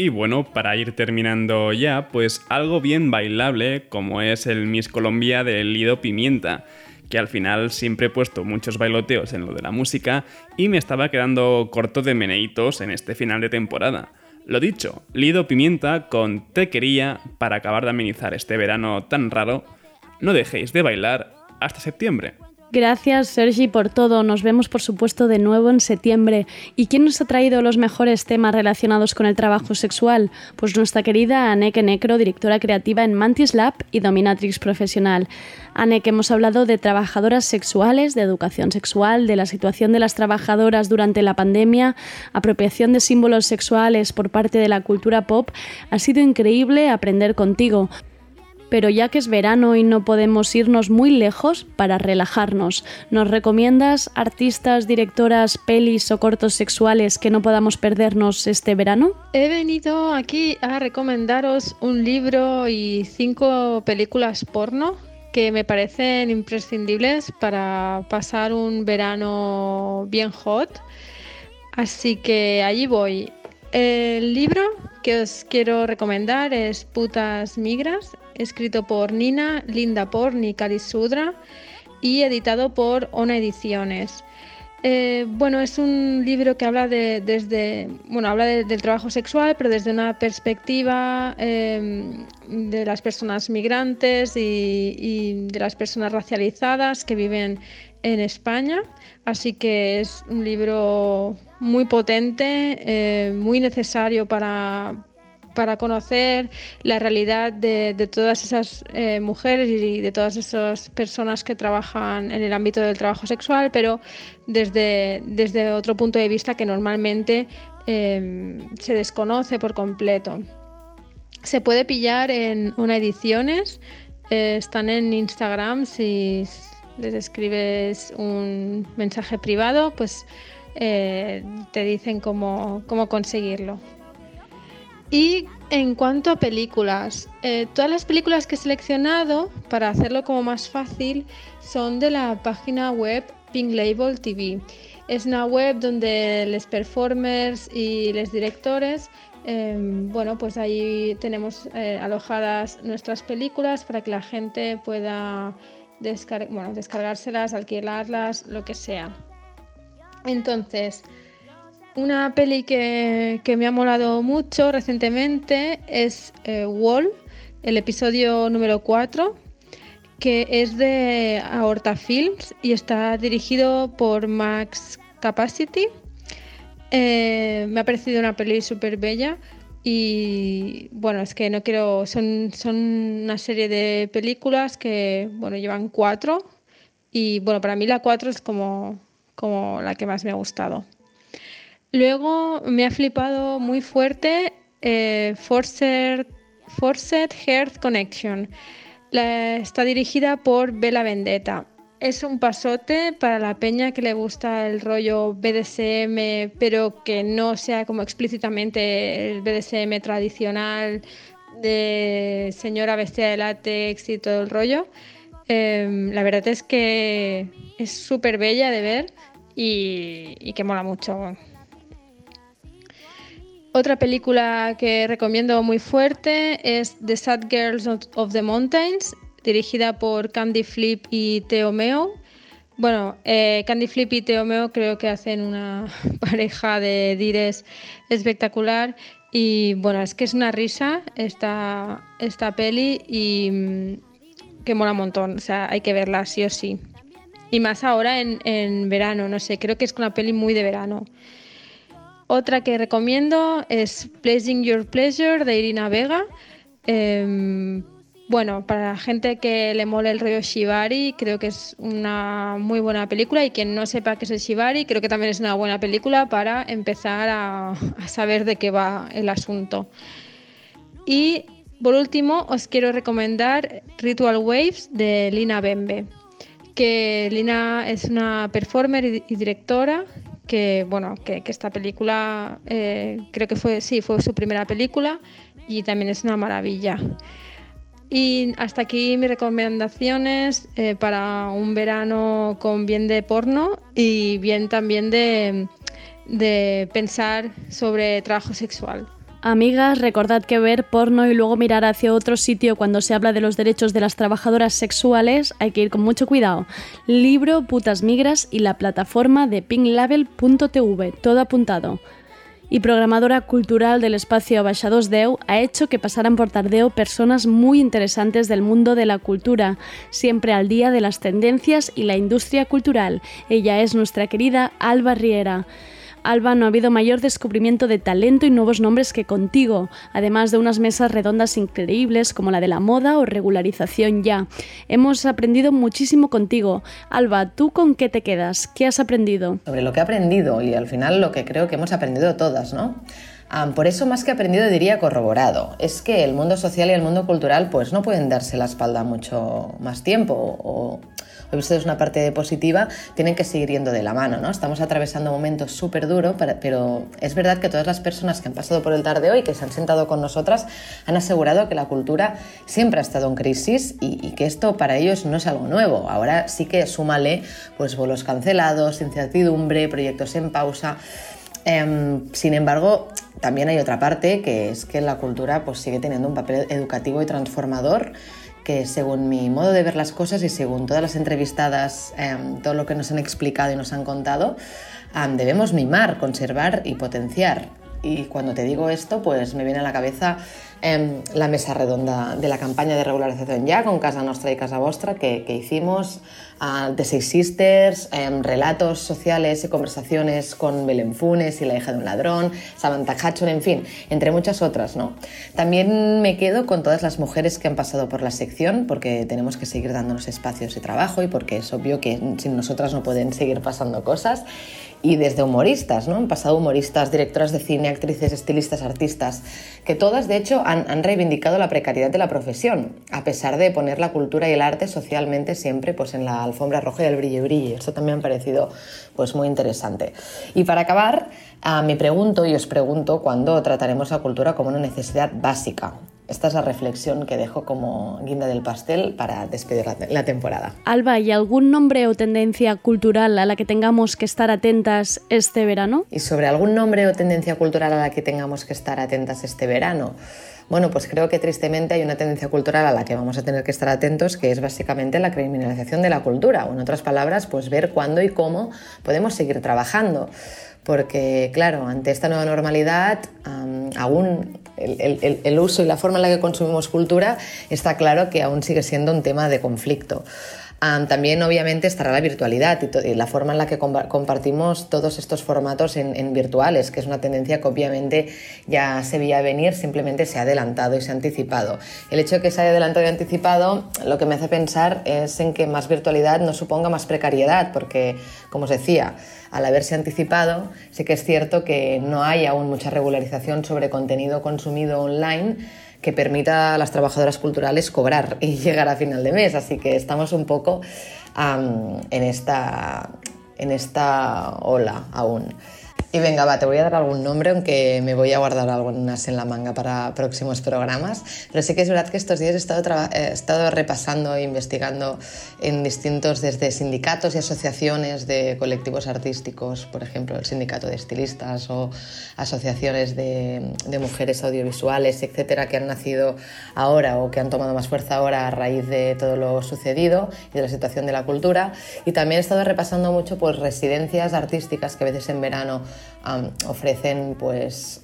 Y bueno, para ir terminando ya, pues algo bien bailable como es el Miss Colombia de Lido Pimienta, que al final siempre he puesto muchos bailoteos en lo de la música y me estaba quedando corto de meneitos en este final de temporada. Lo dicho, Lido Pimienta con Te quería para acabar de amenizar este verano tan raro. No dejéis de bailar hasta septiembre. Gracias, Sergi, por todo. Nos vemos, por supuesto, de nuevo en septiembre. ¿Y quién nos ha traído los mejores temas relacionados con el trabajo sexual? Pues nuestra querida Aneke Necro, directora creativa en Mantis Lab y Dominatrix Profesional. Anek, hemos hablado de trabajadoras sexuales, de educación sexual, de la situación de las trabajadoras durante la pandemia, apropiación de símbolos sexuales por parte de la cultura pop. Ha sido increíble aprender contigo pero ya que es verano y no podemos irnos muy lejos para relajarnos, ¿nos recomiendas artistas, directoras, pelis o cortos sexuales que no podamos perdernos este verano? He venido aquí a recomendaros un libro y cinco películas porno que me parecen imprescindibles para pasar un verano bien hot. Así que allí voy. El libro que os quiero recomendar es Putas Migras escrito por Nina, Linda Porn y Cali Sudra y editado por Ona Ediciones. Eh, bueno, es un libro que habla de, desde, bueno, habla del trabajo sexual, pero desde una perspectiva em, de las personas migrantes y, de las personas racializadas que viven en España. Así que es un libro muy potente, eh, muy necesario para, para conocer la realidad de, todas esas eh, mujeres y de todas esas personas que trabajan en el ámbito del trabajo sexual, pero desde, desde otro punto de vista que normalmente em, se desconoce por completo. Se puede pillar en una ediciones, eh, están en Instagram, si les escribes un mensaje privado, pues eh, te dicen cómo, cómo conseguirlo. Y en cuanto a películas, eh, todas las películas que he seleccionado, para hacerlo como más fácil, son de la página web Pink Label TV. Es una web donde los performers y los directores, em, bueno, pues ahí tenemos eh, alojadas nuestras películas para que la gente pueda descargárselas, alquilarlas, lo que sea. Entonces, una peli que, me ha molado mucho recientemente es eh, Wall, el episodio número 4, que es de Aorta Films y está dirigido por Max Capacity. Eh, me ha parecido una peli súper bella y bueno, es que no quiero, son, son una serie de películas que, bueno, llevan cuatro y bueno, para mí la cuatro es como, como la que más me ha gustado. Luego me ha flipado muy fuerte eh, Forced, Heart Connection. está dirigida por Bella Vendetta. Es un pasote para la peña que le gusta el rollo BDSM, pero que no sea como explícitamente el BDSM tradicional de señora bestia de látex y todo el rollo. Em, la verdad es que es súper bella de ver y, y que mola mucho. Otra película que recomiendo muy fuerte es The Sad Girls of the Mountains, dirigida por Candy Flip y Theo Meo. Bueno, eh, Candy Flip y Teomeo creo que hacen una <laughs> pareja de dires espectacular y bueno, es que es una risa esta, esta peli y mm, que mola un montón, o sea, hay que verla sí o sí. Y más ahora en, en verano, no sé, creo que es una peli muy de verano. Otra que recomiendo es Pleasing Your Pleasure de Irina Vega. Em, bueno, para la gente que le mole el rollo Shibari, creo que es una muy buena película y quien no sepa qué es el Shibari, creo que también es una buena película para empezar a, a saber de qué va el asunto. Y por último, os quiero recomendar Ritual Waves de Lina Bembe, que Lina es una performer y directora que bueno que, esta película eh, creo que fue sí fue su primera película y también es una maravilla y hasta aquí mis recomendaciones eh, para un verano con bien de porno y bien también de, de pensar sobre trabajo sexual. Amigas, recordad que ver porno y luego mirar hacia otro sitio cuando se habla de los derechos de las trabajadoras sexuales hay que ir con mucho cuidado. Libro, putas migras y la plataforma de pinglabel.tv, todo apuntado. Y programadora cultural del espacio Baixados Deu ha hecho que pasaran por Tardeo personas muy interesantes del mundo de la cultura, siempre al día de las tendencias y la industria cultural. Ella es nuestra querida Alba Riera. Alba, no ha habido mayor descubrimiento de talento y nuevos nombres que contigo, además de unas mesas redondas increíbles como la de la moda o regularización ya. Hemos aprendido muchísimo contigo. Alba, ¿tú con qué te quedas? ¿Qué has aprendido? Sobre lo que he aprendido y al final lo que creo que hemos aprendido todas, ¿no? Um, por eso más que aprendido diría corroborado. Es que el mundo social y el mundo cultural pues no pueden darse la espalda mucho más tiempo o, visto es una parte positiva, tienen que seguir yendo de la mano, ¿no? Estamos atravesando momentos súper duros, pero es verdad que todas las personas que han pasado por el tardeo y que se han sentado con nosotras han asegurado que la cultura siempre ha estado en crisis y, y que esto para ellos no es algo nuevo. Ahora sí que súmale pues vuelos cancelados, incertidumbre, proyectos en pausa. Eh, sin embargo, también hay otra parte que es que la cultura pues, sigue teniendo un papel educativo y transformador que según mi modo de ver las cosas y según todas las entrevistadas, eh, todo lo que nos han explicado y nos han contado, eh, debemos mimar, conservar y potenciar. Y cuando te digo esto, pues me viene a la cabeza eh, la mesa redonda de la campaña de regularización ya con Casa Nostra y Casa Vostra que, que hicimos, uh, de Seis Sisters, eh, relatos sociales y conversaciones con Belén Funes y la hija de un ladrón, Samantha Hudson, en fin, entre muchas otras. ¿no? También me quedo con todas las mujeres que han pasado por la sección porque tenemos que seguir dándonos espacios de trabajo y porque es obvio que sin nosotras no pueden seguir pasando cosas y desde humoristas, ¿no? Han pasado humoristas, directoras de cine, actrices, estilistas, artistas, que todas, de hecho, han, han, reivindicado la precariedad de la profesión, a pesar de poner la cultura y el arte socialmente siempre pues, en la alfombra roja y el brille brille. Eso también me ha parecido pues, muy interesante. Y para acabar, uh, me pregunto y os pregunto cuándo trataremos la cultura como una necesidad básica. Esta es la reflexión que dejo como guinda del pastel para despedir la, la, temporada. Alba, ¿y algún nombre o tendencia cultural a la que tengamos que estar atentas este verano? Y sobre algún nombre o tendencia cultural a la que tengamos que estar atentas este verano. Bueno, pues creo que tristemente hay una tendencia cultural a la que vamos a tener que estar atentos, que es básicamente la criminalización de la cultura, o en otras palabras, pues ver cuándo y cómo podemos seguir trabajando. Porque, claro, ante esta nueva normalidad, aún el, el, uso y la forma en la que consumimos cultura está claro que aún sigue siendo un tema de conflicto. También obviamente estará la virtualidad y, y, la forma en la que compartimos todos estos formatos en, en, virtuales, que es una tendencia que obviamente ya se veía venir, simplemente se ha adelantado y se ha anticipado. El hecho de que se haya adelantado y anticipado lo que me hace pensar es en que más virtualidad no suponga más precariedad, porque, como os decía, al haberse anticipado, sí que es cierto que no hay aún mucha regularización sobre contenido consumido online que permita a las trabajadoras culturales cobrar y <laughs> llegar a final de mes. Así que estamos un poco en, esta, en esta ola aún. Y venga, va, te voy a dar algún nombre, aunque me voy a guardar algunas en la manga para próximos programas. Pero sí que es verdad que estos días he estado, he estado repasando e investigando en distintos, desde sindicatos y asociaciones de colectivos artísticos, por ejemplo, el sindicato de estilistas o asociaciones de, de mujeres audiovisuales, etcétera, que han nacido ahora o que han tomado más fuerza ahora a raíz de todo lo sucedido y de la situación de la cultura. Y también he estado repasando mucho pues, residencias artísticas que a veces en verano ofrecen pues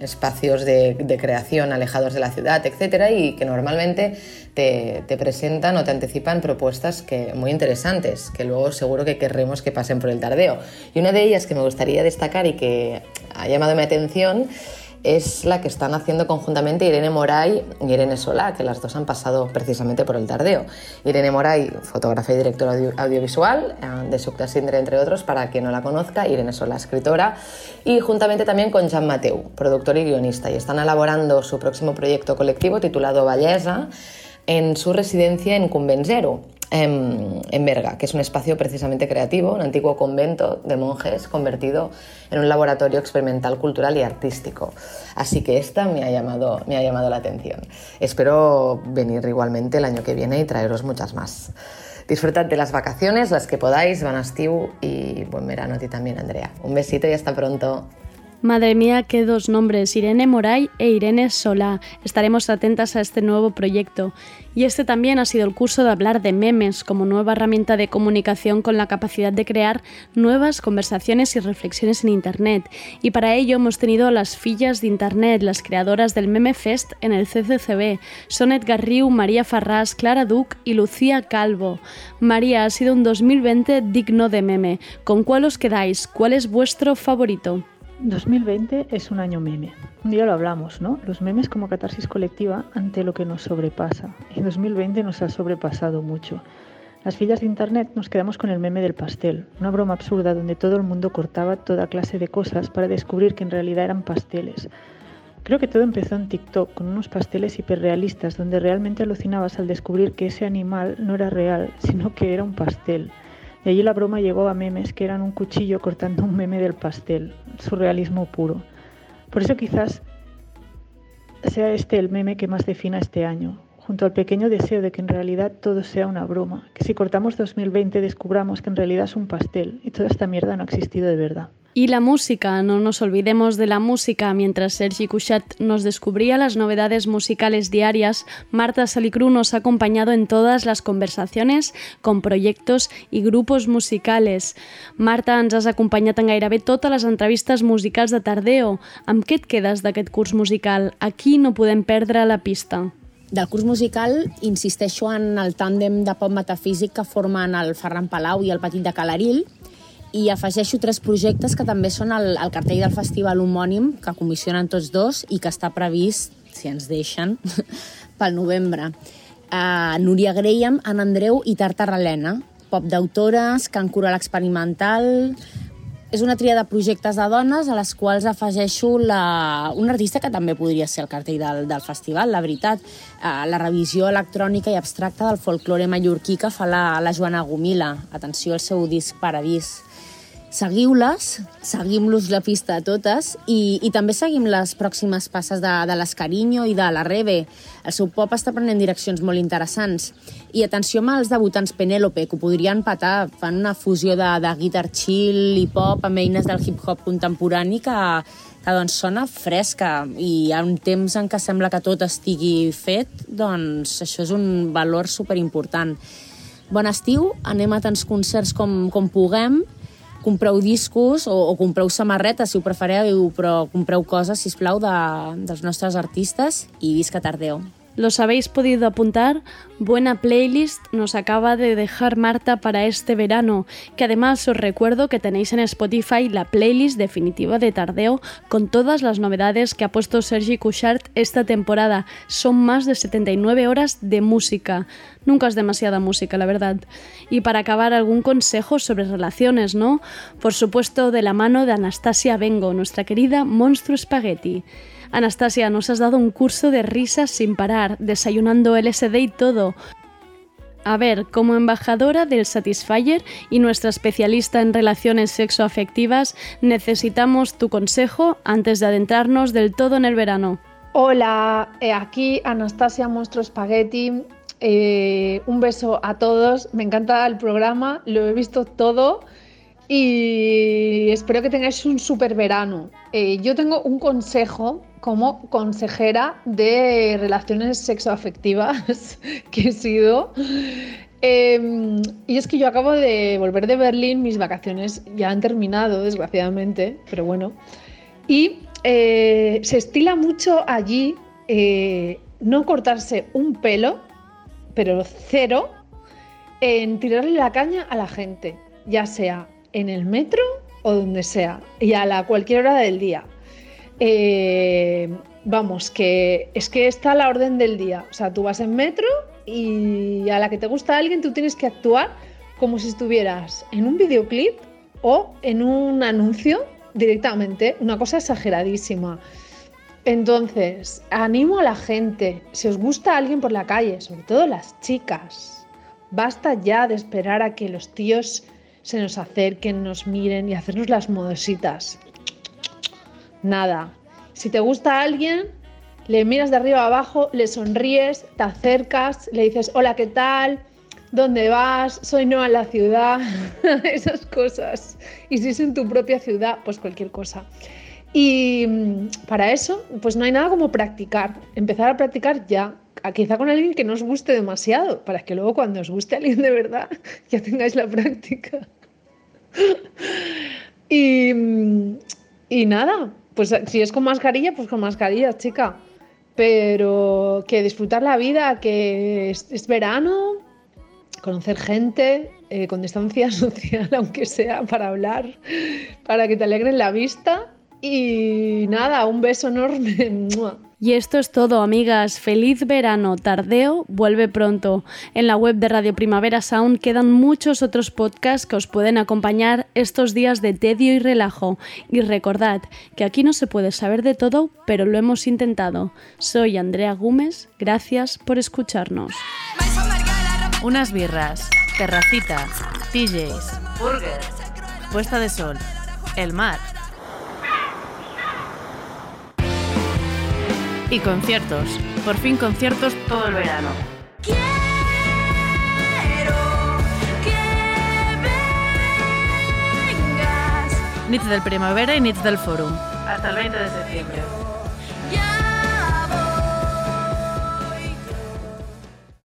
espacios de, creación alejados de la ciudad, etcétera, y que normalmente te, presentan o te anticipan propuestas que, muy interesantes, que luego seguro que querremos que pasen por el tardeo. Y una de ellas que me gustaría destacar y que ha llamado mi atención es la que están haciendo conjuntamente Irene Moray y Irene Solá, que las dos han pasado precisamente por el tardeo. Irene Moray, fotógrafa y directora audiovisual eh, de Sucta Sindre, entre otros, para quien no la conozca, Irene Solá, escritora, y juntamente también con Jean Mateu, productor y guionista, y están elaborando su próximo proyecto colectivo titulado Vallesa en su residencia en Convenzero, en, Berga, que es un espacio precisamente creativo, un antiguo convento de monjes convertido en un laboratorio experimental cultural y artístico. Así que esta me ha llamado, me ha llamado la atención. Espero venir igualmente el año que viene y traeros muchas más. Disfrutad de las vacaciones, las que podáis, van a y buen verano a ti también, Andrea. Un besito y hasta pronto. Madre mía, qué dos nombres, Irene Moray e Irene Solá. Estaremos atentas a este nuevo proyecto. Y este también ha sido el curso de hablar de memes como nueva herramienta de comunicación con la capacidad de crear nuevas conversaciones y reflexiones en Internet. Y para ello hemos tenido a las fillas de Internet, las creadoras del Meme Fest en el CCCB. Son Edgar María Farrás, Clara Duc y Lucía Calvo. María, ha sido un 2020 digno de meme. ¿Con cuál os quedáis? ¿Cuál es vuestro favorito? 2020 es un año meme. Un día lo hablamos, ¿no? Los memes como catarsis colectiva ante lo que nos sobrepasa. Y 2020 nos ha sobrepasado mucho. Las fillas de Internet nos quedamos con el meme del pastel, una broma absurda donde todo el mundo cortaba toda clase de cosas para descubrir que en realidad eran pasteles. Creo que todo empezó en TikTok con unos pasteles hiperrealistas donde realmente alucinabas al descubrir que ese animal no era real, sino que era un pastel. De allí la broma llegó a memes que eran un cuchillo cortando un meme del pastel, surrealismo puro. Por eso quizás sea este el meme que más defina este año, junto al pequeño deseo de que en realidad todo sea una broma, que si cortamos 2020 descubramos que en realidad es un pastel y toda esta mierda no ha existido de verdad. Y la música, no nos olvidemos de la música. Mientras Sergi Couchat nos descubría las novedades musicales diarias, Marta Salicru nos ha acompañado en todas las conversaciones con proyectos y grupos musicales. Marta, ens has acompanyat en gairebé totes les entrevistes musicals de Tardeo. Amb què et quedes d'aquest curs musical? Aquí no podem perdre la pista. Del curs musical insisteixo en el tàndem de pop metafísic que formen el Ferran Palau i el Petit de Calarill, i afegeixo tres projectes que també són el, el cartell del festival homònim, que comissionen tots dos i que està previst, si ens deixen, <laughs> pel novembre. Uh, Núria Graham, Anna Andreu i Tarta Relena, pop d'autores, cant coral experimental... És una tria de projectes de dones a les quals afegeixo la... un artista que també podria ser el cartell del, del festival, la veritat. Uh, la revisió electrònica i abstracta del folklore mallorquí que fa la, la Joana Gomila. Atenció al seu disc Paradís seguiu-les, seguim-los la pista a totes i, i també seguim les pròximes passes de, de l'Escarinyo i de la Rebe. El seu pop està prenent direccions molt interessants. I atenció amb els debutants Penélope, que ho podrien patar. Fan una fusió de, de guitar chill i pop amb eines del hip-hop contemporani que, que doncs sona fresca i ha un temps en què sembla que tot estigui fet, doncs això és un valor superimportant. Bon estiu, anem a tants concerts com, com puguem compreu discos o, o compreu samarretes, si ho prefereu, però compreu coses, si us plau, de, dels nostres artistes i visca Tardeo. Los habéis podido apuntar. Buena playlist nos acaba de dejar Marta para este verano, que además os recuerdo que tenéis en Spotify la playlist definitiva de Tardeo con todas las novedades que ha puesto Sergi Couchard esta temporada. Son más de 79 horas de música. Nunca es demasiada música, la verdad. Y para acabar, algún consejo sobre relaciones, ¿no? Por supuesto, de la mano de Anastasia Bengo, nuestra querida Monstruo Spaghetti. Anastasia, nos has dado un curso de risas sin parar, desayunando LSD y todo. A ver, como embajadora del Satisfyer y nuestra especialista en relaciones sexoafectivas, necesitamos tu consejo antes de adentrarnos del todo en el verano. Hola, eh, aquí Anastasia Monstruo Spaghetti. Eh, un beso a todos. Me encanta el programa, lo he visto todo y espero que tengáis un super verano. Eh, yo tengo un consejo como consejera de relaciones sexoafectivas <laughs> que he sido. Em, y es que yo acabo de volver de Berlín, mis vacaciones ya han terminado, desgraciadamente, pero bueno. Y eh, se estila mucho allí eh, no cortarse un pelo, pero cero, en tirarle la caña a la gente, ya sea en el metro o donde sea, y a la cualquier hora del día. Eh, vamos, que es que está la orden del día. O sea, tú vas en metro y a la que te gusta alguien tú tienes que actuar como si estuvieras en un videoclip o en un anuncio directamente, una cosa exageradísima. Entonces, animo a la gente, si os gusta alguien por la calle, sobre todo las chicas, basta ya de esperar a que los tíos se nos acerquen, nos miren y hacernos las modositas. Nada. Si te gusta alguien, le miras de arriba a abajo, le sonríes, te acercas, le dices, hola, ¿qué tal? ¿Dónde vas? Soy nueva en la ciudad. <laughs> Esas cosas. Y si es en tu propia ciudad, pues cualquier cosa. Y mm, para eso, pues no hay nada como practicar. Empezar a practicar ya. Quizá con alguien que no os guste demasiado, para que luego cuando os guste alguien de verdad, <laughs> ya tengáis la práctica. <laughs> y, mm, y nada, pues si es con mascarilla, pues con mascarilla, chica. Pero que disfrutar la vida, que es, verano, conocer gente eh, con distancia <laughs> social, aunque sea para hablar, para que te alegren la vista. Y nada, un beso enorme. <laughs> Y esto es todo, amigas. Feliz verano. Tardeo vuelve pronto. En la web de Radio Primavera Sound quedan muchos otros podcasts que os pueden acompañar estos días de tedio y relajo. Y recordad que aquí no se puede saber de todo, pero lo hemos intentado. Soy Andrea Gómez. Gracias por escucharnos. Unas birras, terracita, DJs, burgers, puesta de sol, el mar y conciertos. Por fin conciertos todo el verano. Quiero que vengas. Nits del Primavera y Nits del Forum. Hasta el 20 de septiembre.